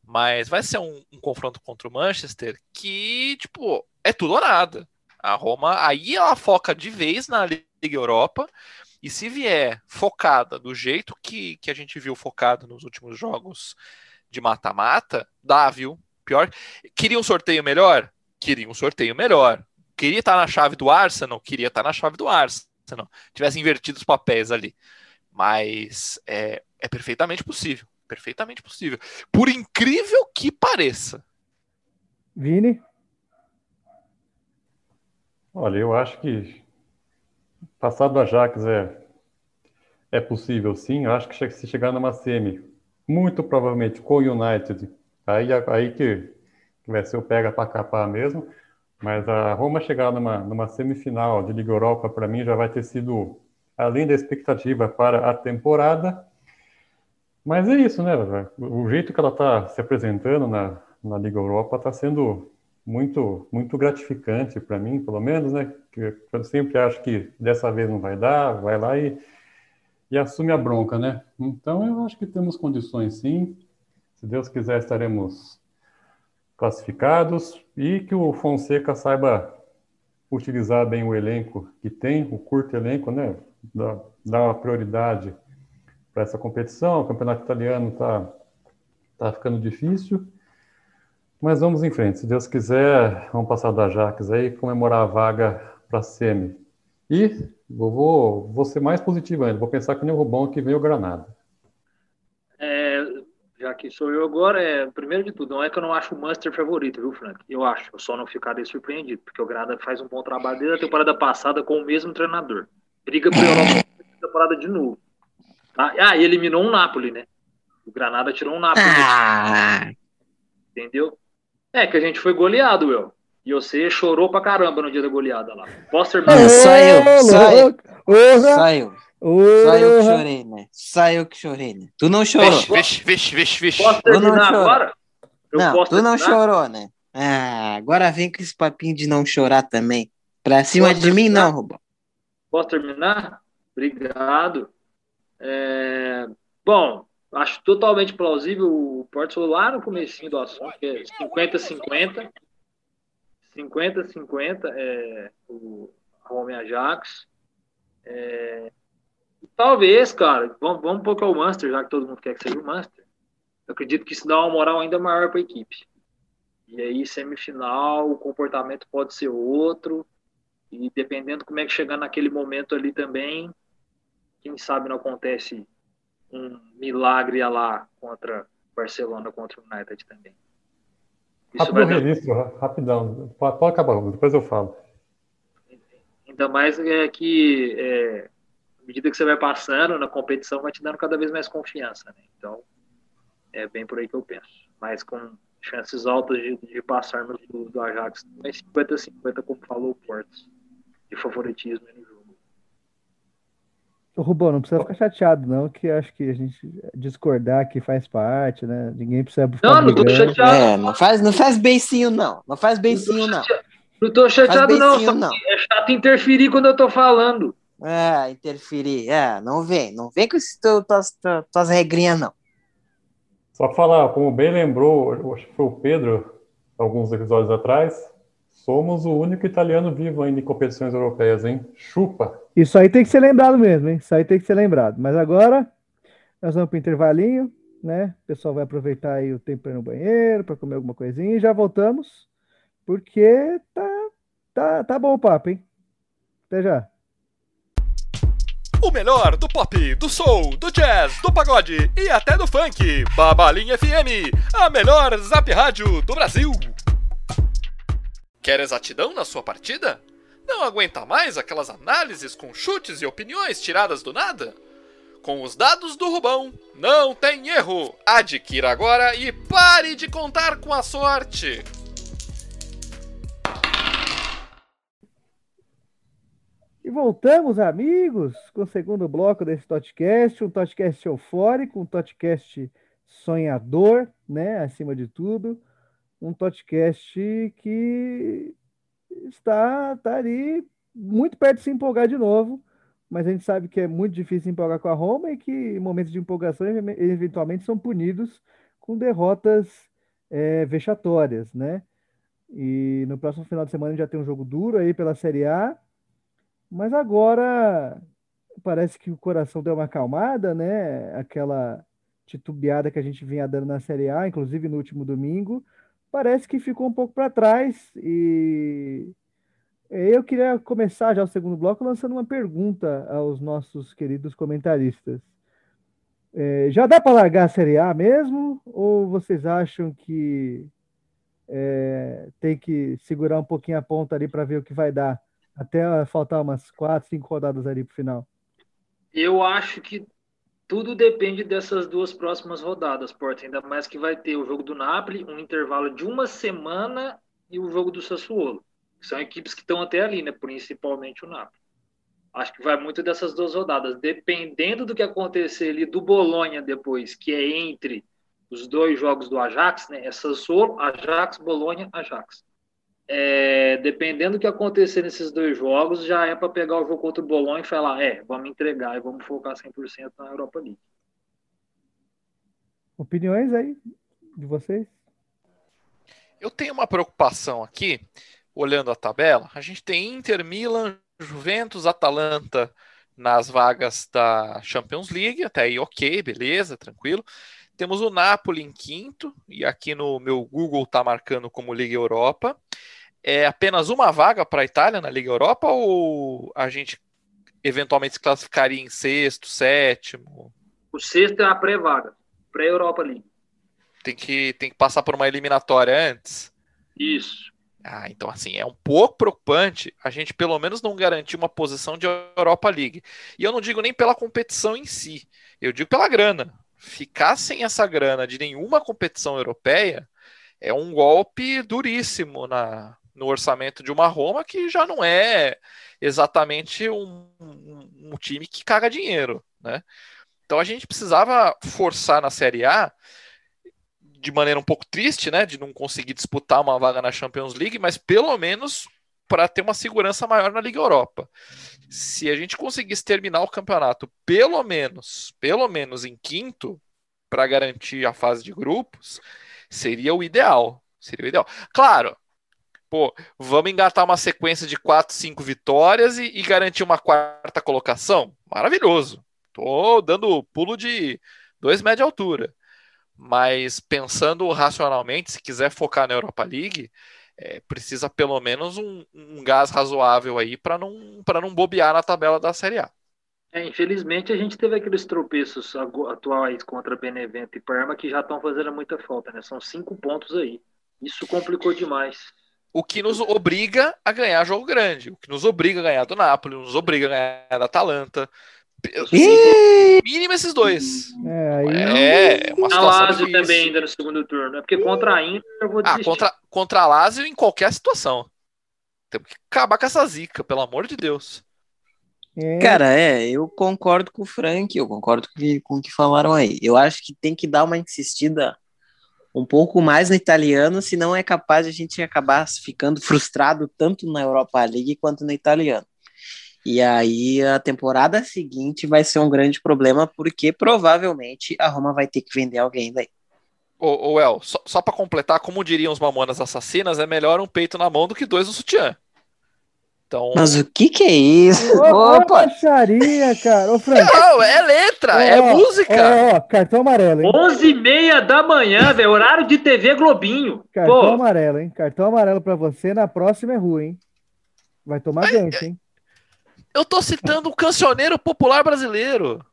mas vai ser um, um confronto contra o Manchester que, tipo, é tudo ou nada. A Roma, aí ela foca de vez na Liga Europa, e se vier focada do jeito que, que a gente viu focado nos últimos jogos de mata-mata, dá, viu? Pior. Queria um sorteio melhor? Queria um sorteio melhor. Queria estar na chave do Arsenal? Queria estar na chave do Arsenal. Tivesse invertido os papéis ali. Mas é, é perfeitamente possível. Perfeitamente possível. Por incrível que pareça. Vini? Olha, eu acho que passar do Ajax é, é possível sim. Eu acho que se chegar numa semi, muito provavelmente com o United, aí, aí que, que vai ser o pega para capar mesmo. Mas a Roma chegar numa, numa semifinal de Liga Europa, para mim, já vai ter sido além da expectativa para a temporada. Mas é isso, né? O jeito que ela está se apresentando na, na Liga Europa está sendo muito muito gratificante para mim, pelo menos, né? Que eu sempre acho que dessa vez não vai dar, vai lá e, e assume a bronca, né? Então eu acho que temos condições sim. Se Deus quiser, estaremos classificados e que o Fonseca saiba utilizar bem o elenco que tem, o curto elenco, né? Dar, dar uma prioridade para essa competição. O campeonato italiano está tá ficando difícil. Mas vamos em frente. Se Deus quiser, vamos passar do Ajax aí, comemorar a vaga para a Semi. E eu vou, vou ser mais positivo ainda. Vou pensar que nem o Rubão que veio o Granada. É, já que sou eu agora, é, primeiro de tudo, não é que eu não acho o Munster favorito, viu, Frank? Eu acho, eu só não ficaria surpreendido, porque o Granada faz um bom trabalho desde a temporada passada com o mesmo treinador. Briga por Europa temporada de novo. Tá? Ah, e eliminou um Napoli, né? O Granada tirou um Napoli, Ah, entendeu? É que a gente foi goleado, Will. E você chorou pra caramba no dia da goleada lá. Poster Mano, só eu, só eu. só eu. Só eu que chorei, né? Só eu que chorei, né? Tu não chorou. Vixe, vixe, vixe, vixe, vixe. Posso não terminar agora? Eu não, posso tu não terminar? chorou, né? Ah, agora vem com esse papinho de não chorar também. Pra cima Posso de mim, terminar? não, Rubão. Posso terminar? Obrigado. É, Bom, acho totalmente plausível o Porto falou lá no comecinho do assunto, que é 50-50. 50-50 é o Roma e Ajax. É, Talvez, cara, vamos, vamos um pouco ao Munster, já que todo mundo quer que seja o Munster. Eu acredito que isso dá uma moral ainda maior para a equipe. E aí, semifinal, o comportamento pode ser outro. E dependendo como é que chegar naquele momento ali também, quem sabe não acontece um milagre lá contra Barcelona, contra o United também. Isso Rápido vai dar, registro, ra- rapidão. Pode, acabar, depois eu falo. ainda mais é que é, à medida que você vai passando na competição, vai te dando cada vez mais confiança. Né? Então, é bem por aí que eu penso. Mas com chances altas de, de passarmos do, do Ajax, mas 50-50, como falou o Porto, de favoritismo no jogo. Rubão, não precisa ficar chateado, não, que acho que a gente discordar aqui faz parte, né? Ninguém precisa ficar Não, não tô brigando. chateado. É, não faz, não faz beicinho, não. Não faz beicinho, não. Não tô chateado, Faz não. beicinho, não. que é chato interferir quando eu tô falando. É, interferir. É, não vem. Não vem com esses teu- tuas, tuas, tuas regrinhas, não. Só para falar, como bem lembrou, acho que foi o Pedro, alguns episódios atrás, somos o único italiano vivo ainda em competições europeias, hein? Chupa! Isso aí tem que ser lembrado mesmo, hein? Isso aí tem que ser lembrado. Mas agora, nós vamos para o intervalinho, né? O pessoal vai aproveitar aí o tempo para ir no banheiro, para comer alguma coisinha e já voltamos, porque tá, tá, tá bom o papo, hein? Até já. O melhor do pop, do soul, do jazz, do pagode e até do funk. Babalinha FM, a melhor zap rádio do Brasil. Quer exatidão na sua partida? Não aguenta mais aquelas análises com chutes e opiniões tiradas do nada? Com os dados do Rubão, não tem erro. Adquira agora e pare de contar com a sorte. E voltamos, amigos, com o segundo bloco desse podcast, um podcast eufórico, um podcast sonhador, né, acima de tudo, um podcast que está, está ali muito perto de se empolgar de novo, mas a gente sabe que é muito difícil empolgar com a Roma e que momentos de empolgação eventualmente são punidos com derrotas é, vexatórias, né? E no próximo final de semana já tem um jogo duro aí pela Série A, mas agora parece que o coração deu uma acalmada, né? Aquela titubeada que a gente vinha dando na Série A, inclusive no último domingo, parece que ficou um pouco para trás. E eu queria começar já o segundo bloco lançando uma pergunta aos nossos queridos comentaristas. É, já dá para largar a Série A mesmo? Ou vocês acham que é, tem que segurar um pouquinho a ponta ali para ver o que vai dar? Até faltar umas quatro, cinco rodadas ali pro final. Eu acho que tudo depende dessas duas próximas rodadas, Porta. Ainda mais que vai ter o jogo do Napoli, um intervalo de uma semana, e o jogo do Sassuolo. São equipes que estão até ali, né? Principalmente o Napoli. Acho que vai muito dessas duas rodadas. Dependendo do que acontecer ali do Bolonha depois, que é entre os dois jogos do Ajax, né? É Sassuolo, Ajax, Bolonha, Ajax. É, dependendo do que acontecer nesses dois jogos, já é para pegar o jogo contra o Bolonha e falar, é, vamos entregar e vamos focar 100% na Europa League. Opiniões aí de vocês? Eu tenho uma preocupação aqui, olhando a tabela. A gente tem Inter, Milan, Juventus, Atalanta nas vagas da Champions League, até aí ok, beleza, tranquilo. Temos o Napoli em quinto, e aqui no meu Google tá marcando como Liga Europa. É apenas uma vaga para a Itália na Liga Europa ou a gente eventualmente se classificaria em sexto, sétimo? O sexto é a pré-vaga, pré-Europa League. Tem que, tem que passar por uma eliminatória antes? Isso. Ah, então assim, é um pouco preocupante a gente pelo menos não garantir uma posição de Europa League. E eu não digo nem pela competição em si, eu digo pela grana. Ficar sem essa grana de nenhuma competição europeia é um golpe duríssimo na, no orçamento de uma Roma que já não é exatamente um, um, um time que caga dinheiro, né? Então a gente precisava forçar na Série A de maneira um pouco triste, né, de não conseguir disputar uma vaga na Champions League, mas pelo menos para ter uma segurança maior na Liga Europa. Se a gente conseguisse terminar o campeonato pelo menos, pelo menos em quinto, para garantir a fase de grupos, seria o ideal. Seria o ideal. Claro, pô, vamos engatar uma sequência de quatro, cinco vitórias e, e garantir uma quarta colocação? Maravilhoso. Tô dando pulo de dois metros de altura. Mas pensando racionalmente, se quiser focar na Europa League, é, precisa pelo menos um, um gás razoável aí para não, não bobear na tabela da Série A. É, infelizmente a gente teve aqueles tropeços atuais contra Benevento e Parma que já estão fazendo muita falta, né? São cinco pontos aí. Isso complicou demais. O que nos obriga a ganhar jogo grande, o que nos obriga a ganhar do Napoli, nos obriga a ganhar da Atalanta, Mínimo esses dois. É, aí... é uma situação a Lazio difícil. também ainda no segundo turno. É porque contra a Inter eu vou ah, desistir. Ah, contra, contra a Lazio em qualquer situação. Temos que acabar com essa zica, pelo amor de Deus. É. Cara, é, eu concordo com o Frank, eu concordo com, com o que falaram aí. Eu acho que tem que dar uma insistida um pouco mais no italiano, senão é capaz de a gente acabar ficando frustrado tanto na Europa League quanto no italiano. E aí a temporada seguinte vai ser um grande problema, porque provavelmente a Roma vai ter que vender alguém daí. Ô, ô El, só, só para completar, como diriam os mamonas assassinas, é melhor um peito na mão do que dois no sutiã. Então... Mas o que que é isso? Ô, Opa! baixaria, cara. Ô, Frank. Não, é letra, é música. Ó, ó, cartão amarelo, hein? 11 e meia da manhã, velho, horário de TV Globinho. Cartão Pô. amarelo, hein? Cartão amarelo pra você, na próxima é ruim, hein? Vai tomar gancho, hein? Eu tô citando o cancioneiro popular brasileiro.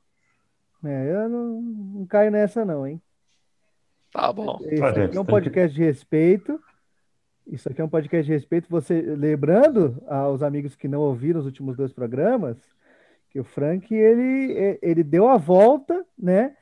É, eu não, não caio nessa, não, hein? Tá bom. Isso aqui é um podcast de respeito. Isso aqui é um podcast de respeito. Você lembrando aos amigos que não ouviram os últimos dois programas que o Frank ele, ele deu a volta, né?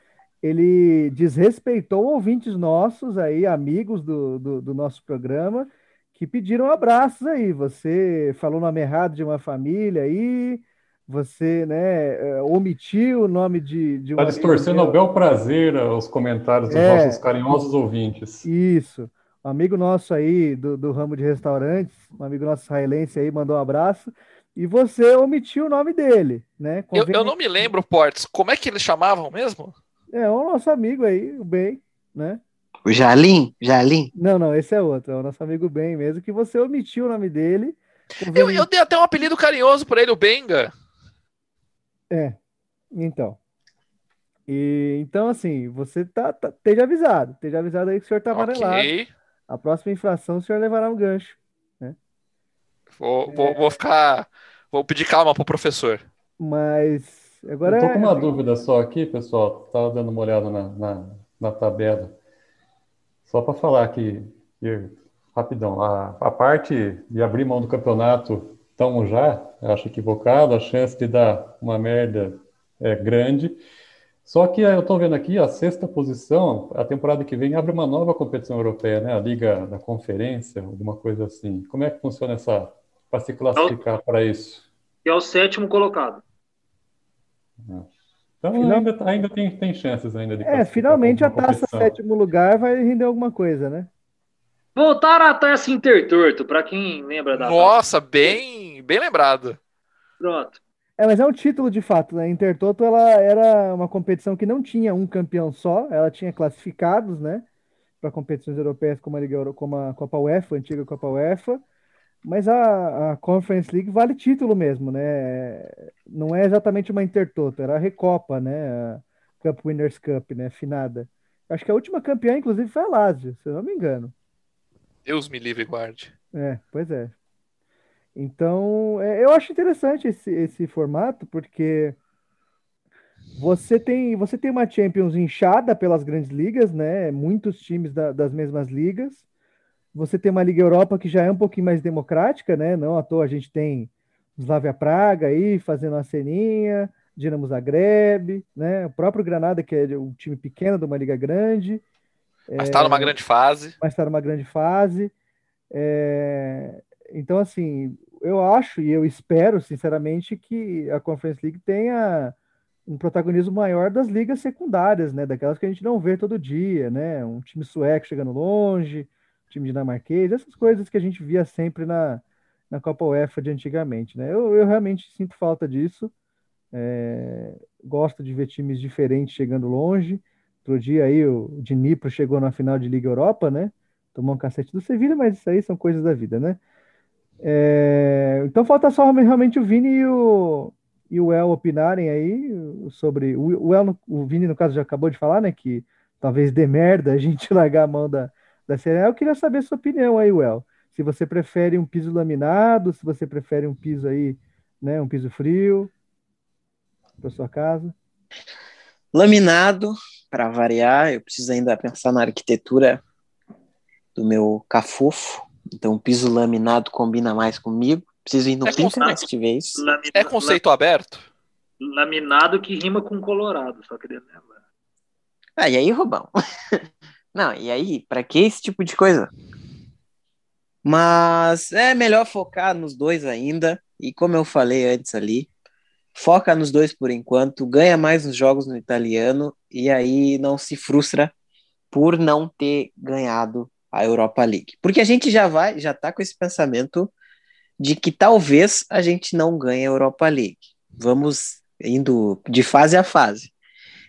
Ele desrespeitou ouvintes nossos aí, amigos do, do, do nosso programa, que pediram abraços aí. Você falou o nome errado de uma família aí, você né, é, omitiu o nome de, de Está distorcendo ao bel prazer os comentários dos é, nossos carinhosos ouvintes. Isso. Um amigo nosso aí do, do ramo de restaurantes, um amigo nosso israelense aí, mandou um abraço. E você omitiu o nome dele, né? Eu, eu não me lembro, Portes. Como é que eles chamavam mesmo? É, o nosso amigo aí, o Ben, né? O Jalim? Jalim? Não, não, esse é outro, é o nosso amigo Ben mesmo, que você omitiu o nome dele. Eu, eu dei até um apelido carinhoso para ele, o Benga. É, então. E, então, assim, você tá, tá, esteja avisado, esteja avisado aí que o senhor tá amarelado. Okay. A próxima infração o senhor levará um gancho. Né? Vou, é... vou, vou ficar. Vou pedir calma pro professor. Mas. Agora tô com uma é... dúvida só aqui, pessoal. Tava dando uma olhada na, na, na tabela. Só para falar aqui, rapidão, a, a, parte de abrir mão do campeonato tão já, acho equivocado, a chance de dar uma merda é grande. Só que eu estou vendo aqui a sexta posição, a temporada que vem abre uma nova competição europeia, né? A Liga da Conferência, alguma coisa assim. Como é que funciona essa para se classificar para isso? é o sétimo colocado. Então Final... ainda, ainda tem, tem chances ainda de É, finalmente a taça sétimo lugar vai render alguma coisa, né? Voltar a taça Intertorto, para quem lembra da Nossa, taça. bem, bem lembrado. Pronto. É, mas é um título de fato, né? Intertoto ela era uma competição que não tinha um campeão só, ela tinha classificados, né? Para competições europeias como a Liga Euro, como a Copa UEFA, a antiga Copa UEFA. Mas a, a, Conference League vale título mesmo, né? Não é exatamente uma Intertoto, era a Recopa, né? A Cup Winners Cup, né? Finada. Acho que a última campeã, inclusive, foi a Lazio, se eu não me engano. Deus me livre e guarde. É, pois é. Então, é, eu acho interessante esse, esse formato, porque você tem, você tem uma Champions inchada pelas grandes ligas, né? Muitos times da, das mesmas ligas. Você tem uma Liga Europa que já é um pouquinho mais democrática, né? Não à toa a gente tem Slavia Praga aí fazendo uma ceninha, Dinamo Zagreb, né? O próprio Granada, que é um time pequeno de uma liga grande. Mas está é, numa grande fase. Mas está numa grande fase. É, então, assim, eu acho e eu espero, sinceramente, que a Conference League tenha um protagonismo maior das ligas secundárias, né? Daquelas que a gente não vê todo dia, né? Um time sueco chegando longe, time dinamarquês, essas coisas que a gente via sempre na, na Copa UEFA de antigamente, né? Eu, eu realmente sinto falta disso. É, gosto de ver times diferentes chegando longe. Outro dia aí o Dnipro chegou na final de Liga Europa, né? Tomou um cacete do Sevilha, mas isso aí são coisas da vida, né? É, então falta só realmente o Vini e o, e o El opinarem aí sobre. O, El, o Vini, no caso, já acabou de falar, né? Que talvez dê merda a gente largar a mão da, da Série Eu queria saber sua opinião aí, El. Se você prefere um piso laminado, se você prefere um piso aí, né? Um piso frio para sua casa. Laminado, para variar, eu preciso ainda pensar na arquitetura do meu cafofo. Então, piso laminado combina mais comigo. Preciso ir no é Pinterest isso. Lamina, é conceito lam, aberto? Laminado que rima com colorado, só queria lembrar. Ah, e aí, Rubão? Não, e aí, para que esse tipo de coisa? Mas é melhor focar nos dois ainda. E como eu falei antes ali, foca nos dois por enquanto, ganha mais nos jogos no italiano e aí não se frustra por não ter ganhado a Europa League. Porque a gente já vai, já tá com esse pensamento de que talvez a gente não ganhe a Europa League. Vamos indo de fase a fase.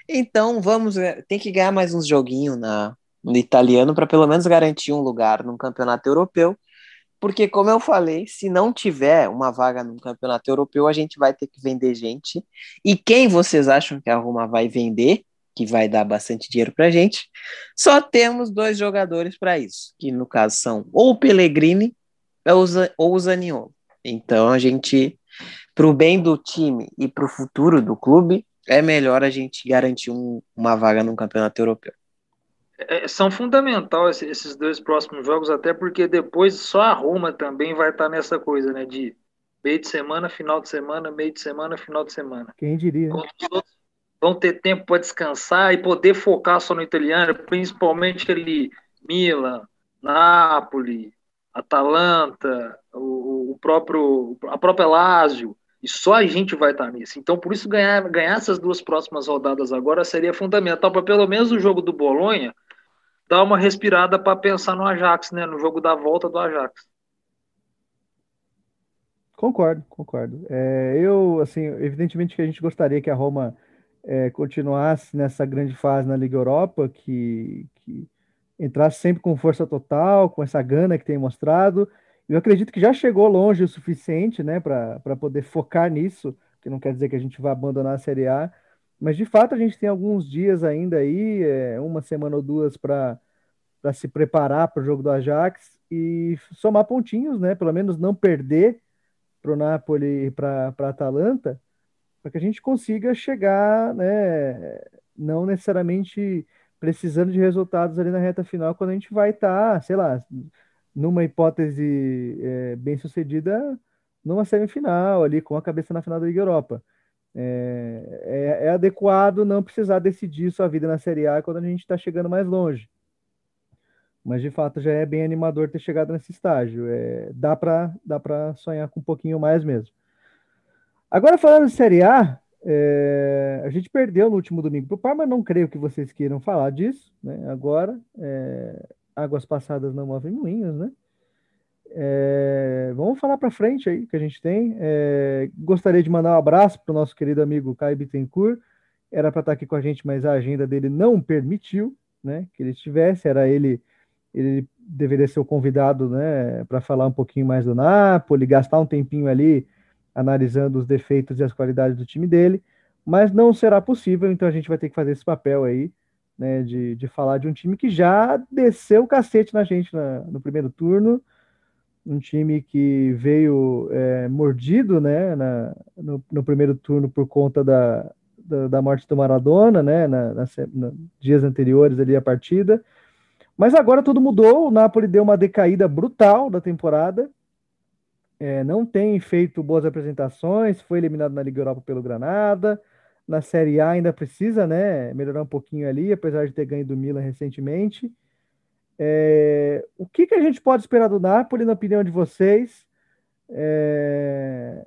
Então, vamos, é, tem que ganhar mais uns joguinhos na, no italiano para pelo menos garantir um lugar no campeonato europeu. Porque, como eu falei, se não tiver uma vaga no campeonato europeu, a gente vai ter que vender gente. E quem vocês acham que a Roma vai vender? Que vai dar bastante dinheiro para a gente. Só temos dois jogadores para isso, que no caso são ou o Pellegrini ou o Zaniolo. Então a gente, para o bem do time e para o futuro do clube, é melhor a gente garantir um, uma vaga no campeonato europeu. É, são fundamentais esses dois próximos jogos, até porque depois só a Roma também vai estar nessa coisa, né? De meio de semana, final de semana, meio de semana, final de semana. Quem diria? Né? Vão ter tempo para descansar e poder focar só no italiano, principalmente ali Milan, Napoli, Atalanta, o, o próprio a própria Lazio, e só a gente vai estar nisso. Então, por isso ganhar ganhar essas duas próximas rodadas agora seria fundamental para pelo menos o jogo do Bolonha dar uma respirada para pensar no Ajax, né, no jogo da volta do Ajax. Concordo, concordo. É, eu, assim, evidentemente que a gente gostaria que a Roma é, continuasse nessa grande fase na Liga Europa, que, que entrasse sempre com força total, com essa gana que tem mostrado. Eu acredito que já chegou longe o suficiente né, para poder focar nisso, que não quer dizer que a gente vai abandonar a Série A, mas de fato a gente tem alguns dias ainda aí, é, uma semana ou duas para se preparar para o jogo do Ajax e somar pontinhos, né? Pelo menos não perder para o Napoli e para a Atalanta, para que a gente consiga chegar, né, não necessariamente precisando de resultados ali na reta final, quando a gente vai estar, tá, sei lá, numa hipótese é, bem sucedida, numa semifinal ali, com a cabeça na final da Liga Europa. É, é, é adequado não precisar decidir sua vida na Série A quando a gente está chegando mais longe. Mas de fato já é bem animador ter chegado nesse estágio. É, dá para dá sonhar com um pouquinho mais mesmo. Agora, falando de Série A, é, a gente perdeu no último domingo para o Parma, não creio que vocês queiram falar disso, né? Agora, é, águas passadas não movem moinhos, né? É, vamos falar para frente aí que a gente tem. É, gostaria de mandar um abraço para o nosso querido amigo Caio Bittencourt. Era para estar aqui com a gente, mas a agenda dele não permitiu, né? Que ele estivesse. Era ele, ele deveria ser o convidado, né? Para falar um pouquinho mais do Napoli, gastar um tempinho ali analisando os defeitos e as qualidades do time dele, mas não será possível, então a gente vai ter que fazer esse papel aí, né, de, de falar de um time que já desceu o cacete na gente na, no primeiro turno, um time que veio é, mordido, né, na, no, no, primeiro turno por conta da, da, da morte do Maradona, né, na, na, dias anteriores ali a partida, mas agora tudo mudou, o Napoli deu uma decaída brutal da temporada, é, não tem feito boas apresentações, foi eliminado na Liga Europa pelo Granada. Na Série A ainda precisa né, melhorar um pouquinho ali, apesar de ter ganho do Milan recentemente. É, o que, que a gente pode esperar do Napoli, na opinião de vocês? É,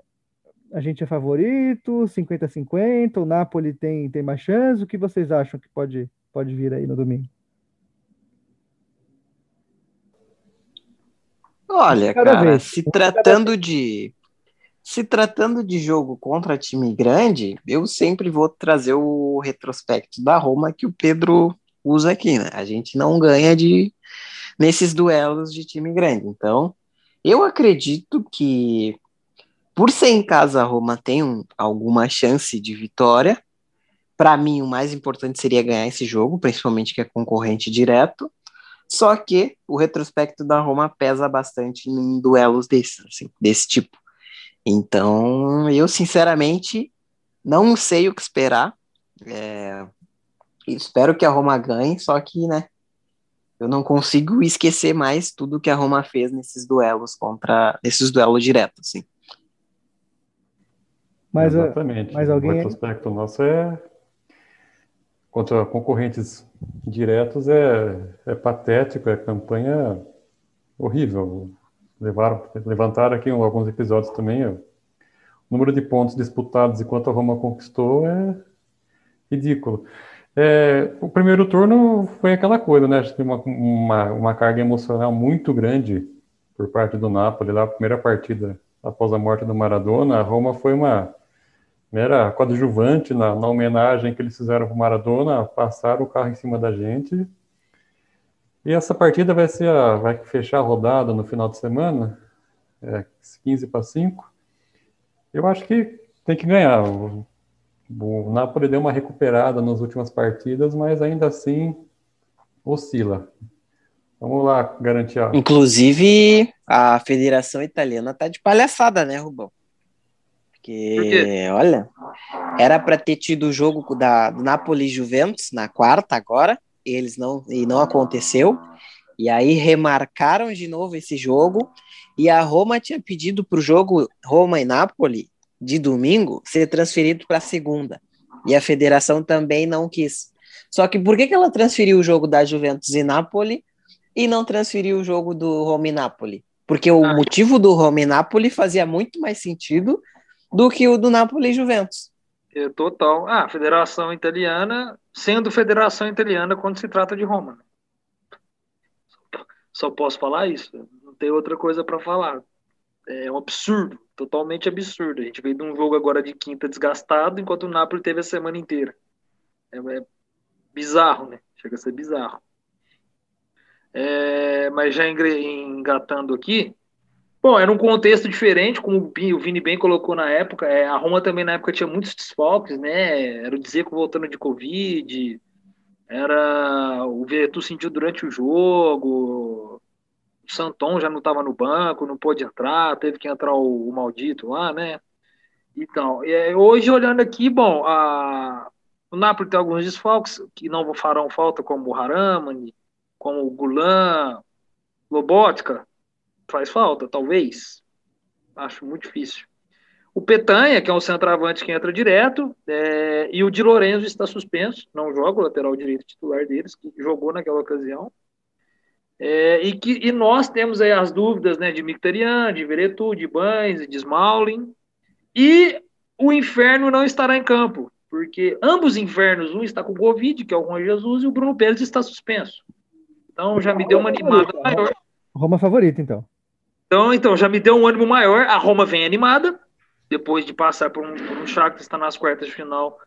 a gente é favorito, 50-50, o Napoli tem, tem mais chance? O que vocês acham que pode, pode vir aí no domingo? Olha, Cada cara, vez. se tratando de se tratando de jogo contra time grande, eu sempre vou trazer o retrospecto da Roma que o Pedro usa aqui, né? A gente não ganha de nesses duelos de time grande. Então, eu acredito que por ser em casa a Roma tem um, alguma chance de vitória. Para mim, o mais importante seria ganhar esse jogo, principalmente que é concorrente direto. Só que o retrospecto da Roma pesa bastante em duelos desse, assim, desse tipo. Então, eu sinceramente não sei o que esperar. É, espero que a Roma ganhe, só que, né, eu não consigo esquecer mais tudo que a Roma fez nesses duelos contra, nesses duelos diretos, assim. Mas, Exatamente. Mas alguém... O retrospecto nosso é contra concorrentes diretos é, é patético, é campanha horrível levaram, levantaram aqui alguns episódios também. O número de pontos disputados enquanto a Roma conquistou é ridículo. É, o primeiro turno foi aquela coisa, né? Teve uma, uma, uma, carga emocional muito grande por parte do Napoli, lá primeira partida após a morte do Maradona. A Roma foi uma mera coadjuvante na, na homenagem que eles fizeram para Maradona, passaram o carro em cima da gente e essa partida vai ser a, vai fechar a rodada no final de semana, é, 15 para 5. Eu acho que tem que ganhar. O, o Napoli deu uma recuperada nas últimas partidas, mas ainda assim oscila. Vamos lá garantir a... Inclusive, a Federação Italiana tá de palhaçada, né, Rubão? Porque, olha, era para ter tido o jogo da, do Napoli Juventus na quarta agora, eles não e não aconteceu. E aí remarcaram de novo esse jogo e a Roma tinha pedido para o jogo Roma e Napoli de domingo ser transferido para segunda. E a federação também não quis. Só que por que, que ela transferiu o jogo da Juventus e Napoli e não transferiu o jogo do Roma e Napoli? Porque o ah. motivo do Roma e Napoli fazia muito mais sentido do que o do Napoli e Juventus. É, total. Ah, Federação Italiana, sendo Federação Italiana quando se trata de Roma. Né? Só posso falar isso. Não tem outra coisa para falar. É um absurdo, totalmente absurdo. A gente veio de um jogo agora de quinta desgastado, enquanto o Napoli teve a semana inteira. É, é bizarro, né? Chega a ser bizarro. É, mas já engatando aqui, Bom, era um contexto diferente, como o Vini bem colocou na época. É, a Roma também na época tinha muitos desfalques, né? Era o Dzeko voltando de Covid, era o Veretu sentiu durante o jogo, o Santon já não estava no banco, não pôde entrar, teve que entrar o, o maldito lá, né? Então, hoje olhando aqui, bom, a, o Napoli tem alguns desfalques que não farão falta, como o Haramani, como o Gulan, Lobotka, faz falta, talvez. Acho muito difícil. O Petanha, que é um centroavante que entra direto, é, e o Di Lorenzo está suspenso, não joga o lateral direito titular deles, que jogou naquela ocasião. É, e, que, e nós temos aí as dúvidas né, de Mictarian, de Veretu, de Bains, de Smalling. E o Inferno não estará em campo, porque ambos infernos, um está com Covid, que é o Juan Jesus, e o Bruno Pérez está suspenso. Então já me deu uma animada maior. Roma favorito, então. Então, então, já me deu um ânimo maior. A Roma vem animada, depois de passar por um, por um Shakhtar está nas quartas de final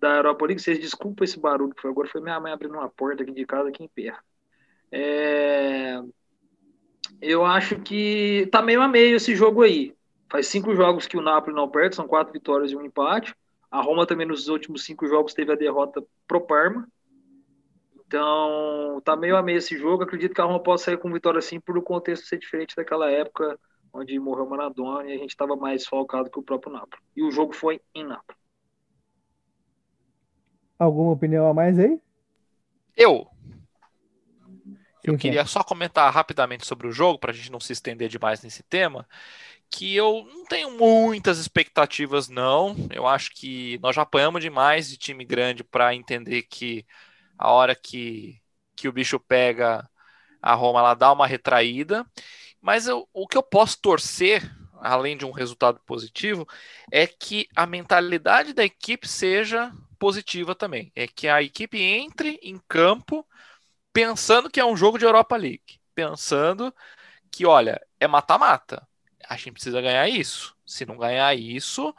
da Europa League. Vocês desculpem esse barulho que foi agora. Foi minha mãe abrindo uma porta aqui de casa aqui em. É... Eu acho que tá meio a meio esse jogo aí. Faz cinco jogos que o Napoli não perde, são quatro vitórias e um empate. A Roma também nos últimos cinco jogos teve a derrota pro Parma. Então, tá meio a meio esse jogo. Acredito que a Roma possa sair com vitória sim, por o contexto ser diferente daquela época onde morreu Maradona e a gente estava mais focado que o próprio Napoli. E o jogo foi em Napoli. Alguma opinião a mais aí? Eu. Eu sim, queria só comentar rapidamente sobre o jogo, para a gente não se estender demais nesse tema, que eu não tenho muitas expectativas, não. Eu acho que nós já apanhamos demais de time grande para entender que a hora que, que o bicho pega a Roma, ela dá uma retraída. Mas eu, o que eu posso torcer, além de um resultado positivo, é que a mentalidade da equipe seja positiva também. É que a equipe entre em campo pensando que é um jogo de Europa League, pensando que, olha, é mata-mata. A gente precisa ganhar isso. Se não ganhar isso,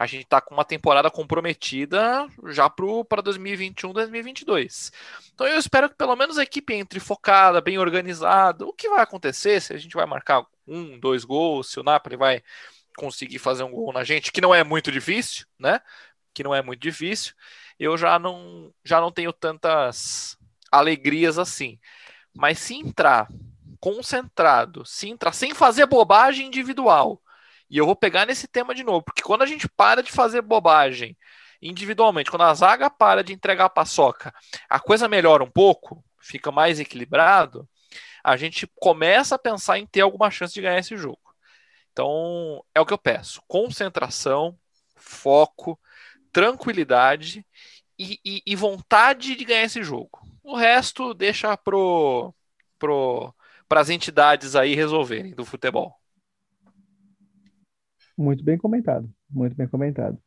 a gente está com uma temporada comprometida já para 2021, 2022. Então eu espero que pelo menos a equipe entre focada, bem organizada. O que vai acontecer? Se a gente vai marcar um, dois gols, se o Napoli vai conseguir fazer um gol na gente, que não é muito difícil, né? Que não é muito difícil. Eu já não já não tenho tantas alegrias assim. Mas se entrar concentrado, se entrar sem fazer bobagem individual, e eu vou pegar nesse tema de novo, porque quando a gente para de fazer bobagem individualmente, quando a zaga para de entregar a paçoca, a coisa melhora um pouco, fica mais equilibrado, a gente começa a pensar em ter alguma chance de ganhar esse jogo. Então, é o que eu peço: concentração, foco, tranquilidade e, e, e vontade de ganhar esse jogo. O resto deixa pro, pro, para as entidades aí resolverem do futebol. Muito bem comentado, muito bem comentado.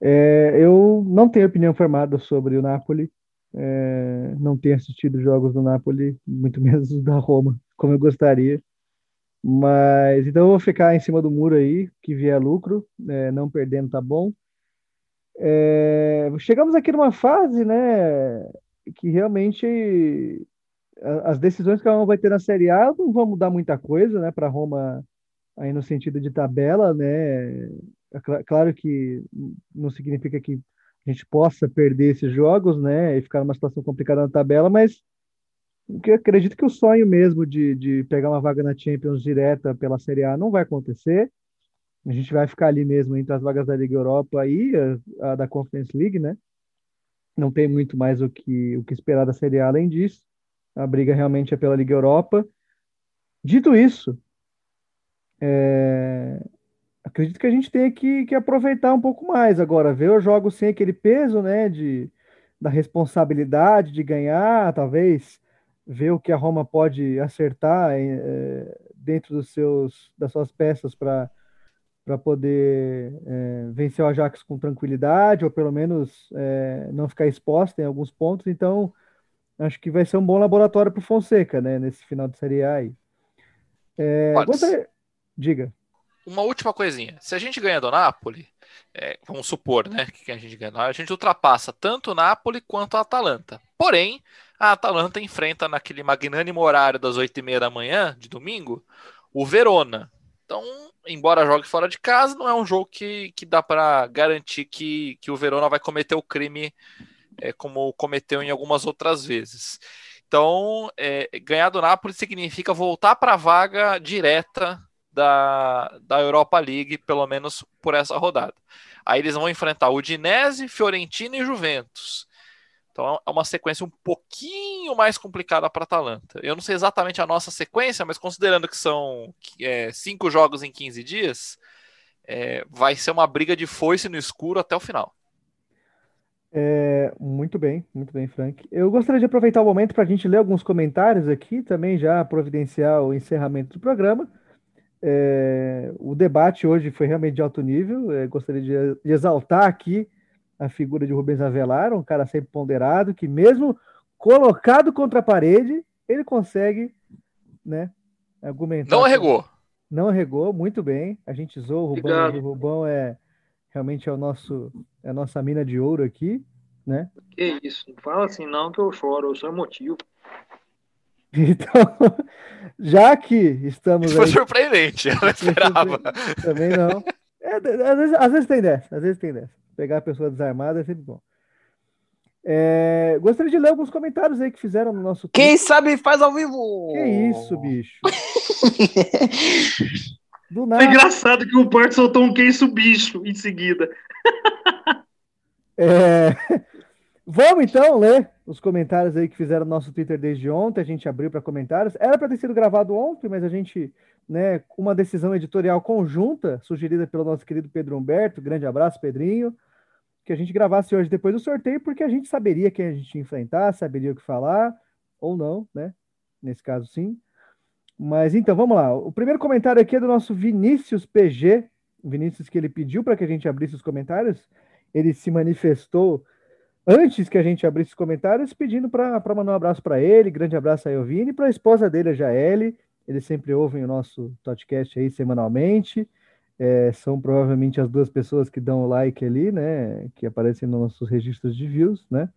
É, eu não tenho opinião formada sobre o Napoli, é, não tenho assistido jogos do Napoli, muito menos da Roma, como eu gostaria. Mas então eu vou ficar em cima do muro aí, que vier lucro, é, não perdendo tá bom. É, chegamos aqui numa fase, né, que realmente as decisões que a Roma vai ter na Série A não vão mudar muita coisa, né, para Roma aí no sentido de tabela, né? É claro que não significa que a gente possa perder esses jogos, né? E ficar numa situação complicada na tabela, mas eu acredito que o sonho mesmo de, de pegar uma vaga na Champions direta pela Série A não vai acontecer. A gente vai ficar ali mesmo entre as vagas da Liga Europa e a, a da Conference League, né? Não tem muito mais o que, o que esperar da Série A além disso. A briga realmente é pela Liga Europa. Dito isso, é, acredito que a gente tem que, que aproveitar um pouco mais agora, ver os jogos sem aquele peso, né, de, da responsabilidade de ganhar, talvez ver o que a Roma pode acertar é, dentro dos seus, das suas peças para para poder é, vencer o Ajax com tranquilidade, ou pelo menos é, não ficar exposta em alguns pontos. Então, acho que vai ser um bom laboratório para o Fonseca, né, nesse final de Série A aí. É, gostaria... Diga. Uma última coisinha. Se a gente ganha do Napoli, é, vamos supor, né, que a gente ganha, a gente ultrapassa tanto o Napoli quanto a Atalanta. Porém, a Atalanta enfrenta naquele magnânimo horário das oito e meia da manhã de domingo o Verona. Então, embora jogue fora de casa, não é um jogo que, que dá para garantir que, que o Verona vai cometer o crime é, como cometeu em algumas outras vezes. Então, é, ganhar do Napoli significa voltar para a vaga direta da, da Europa League, pelo menos por essa rodada. Aí eles vão enfrentar Udinese, Fiorentina e Juventus. Então é uma sequência um pouquinho mais complicada para Atalanta. Eu não sei exatamente a nossa sequência, mas considerando que são é, cinco jogos em 15 dias, é, vai ser uma briga de foice no escuro até o final. É, muito bem, muito bem, Frank. Eu gostaria de aproveitar o momento para a gente ler alguns comentários aqui, também já providenciar o encerramento do programa. É, o debate hoje foi realmente de alto nível. É, gostaria de, de, exaltar aqui a figura de Rubens Avelar, um cara sempre ponderado, que mesmo colocado contra a parede, ele consegue né, argumentar. Não arregou. Não arregou, muito bem. A gente zoou o Rubão. O Rubão é realmente é o nosso é a nossa mina de ouro aqui, né? Que isso, não fala assim não que eu choro, eu sou emotivo. Então, já que estamos. Isso foi aí... surpreendente, eu não esperava. Também não. É, às, vezes, às vezes tem dessa, às vezes tem dessa. Pegar a pessoa desarmada é sempre bom. É, gostaria de ler alguns comentários aí que fizeram no nosso. Quem sabe faz ao vivo! Que isso, bicho? Do nada. É engraçado que o Porto soltou um que isso, bicho, em seguida. É... Vamos então ler os comentários aí que fizeram no nosso Twitter desde ontem. A gente abriu para comentários. Era para ter sido gravado ontem, mas a gente, né, uma decisão editorial conjunta, sugerida pelo nosso querido Pedro Humberto, grande abraço, Pedrinho, que a gente gravasse hoje depois do sorteio, porque a gente saberia quem a gente ia enfrentar, saberia o que falar, ou não, né? Nesse caso, sim. Mas então, vamos lá. O primeiro comentário aqui é do nosso Vinícius PG. Vinícius que ele pediu para que a gente abrisse os comentários. Ele se manifestou antes que a gente abrisse os comentários, pedindo para mandar um abraço para ele. Grande abraço aí ao Vini e para a esposa dele, a Jaele. Eles sempre ouvem o nosso podcast aí semanalmente. É, são provavelmente as duas pessoas que dão o like ali, né? Que aparecem nos nossos registros de views, né?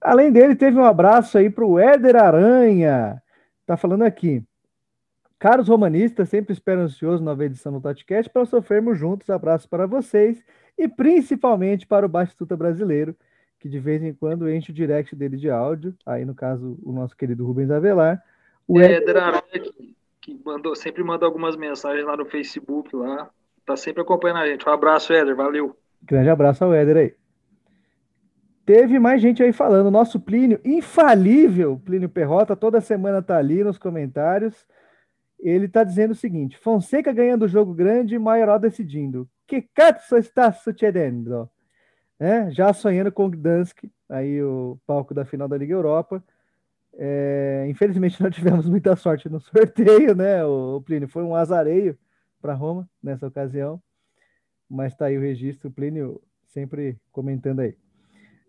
Além dele, teve um abraço aí para o Éder Aranha. Tá falando aqui. Caros romanistas, sempre espero ansioso nova edição do Totcast para sofrermos juntos. Abraço para vocês e principalmente para o Batistuta brasileiro, que de vez em quando enche o direct dele de áudio. Aí, no caso, o nosso querido Rubens Avelar. O Éder Aranha, que mandou, sempre manda algumas mensagens lá no Facebook, lá. Tá sempre acompanhando a gente. Um abraço, Éder. Valeu. Grande abraço ao Éder aí. Teve mais gente aí falando. Nosso Plínio, infalível Plínio Perrota, toda semana tá ali nos comentários. Ele tá dizendo o seguinte: Fonseca ganhando o jogo grande e Maioró decidindo. Que cazzo está sucedendo? É, já sonhando com o Gdansk, aí o palco da final da Liga Europa. É, infelizmente não tivemos muita sorte no sorteio, né, o, o Plínio? Foi um azareio para Roma nessa ocasião, mas está aí o registro, o Plínio sempre comentando aí.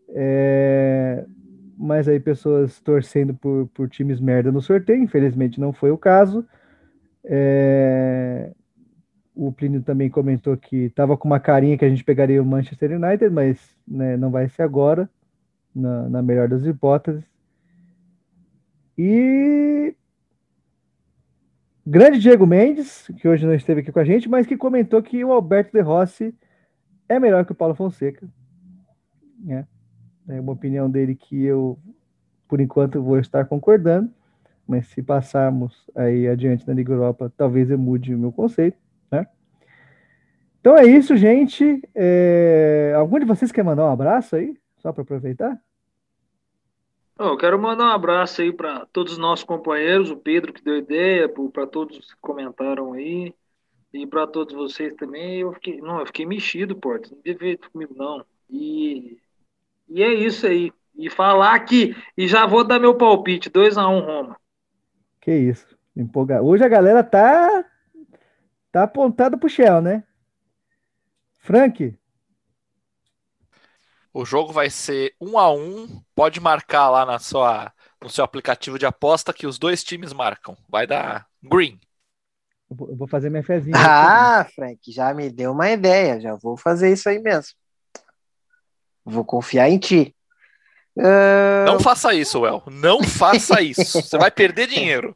É, mas aí pessoas torcendo por, por times merda no sorteio, infelizmente não foi o caso. É, o Plínio também comentou que estava com uma carinha que a gente pegaria o Manchester United, mas né, não vai ser agora, na, na melhor das hipóteses. E grande Diego Mendes, que hoje não esteve aqui com a gente, mas que comentou que o Alberto De Rossi é melhor que o Paulo Fonseca. Né? É uma opinião dele que eu, por enquanto, vou estar concordando, mas se passarmos aí adiante na Liga Europa, talvez eu mude o meu conceito? Então é isso, gente. É... Algum de vocês quer mandar um abraço aí, só para aproveitar? Eu quero mandar um abraço aí para todos os nossos companheiros, o Pedro que deu ideia, para todos que comentaram aí, e para todos vocês também. Eu fiquei, não, eu fiquei mexido, Porto, não devia feito comigo não. E, e é isso aí. E falar que, e já vou dar meu palpite, 2 a 1 um, Roma. Que isso, empolga. Hoje a galera tá tá apontada pro Shell, né? Frank, o jogo vai ser um a um. Pode marcar lá na sua, no seu aplicativo de aposta que os dois times marcam. Vai dar green. Eu vou fazer minha fezinha. Ah, Frank, já me deu uma ideia. Já vou fazer isso aí mesmo. Vou confiar em ti. Uh... Não faça isso, Well. Não faça isso. Você vai perder dinheiro.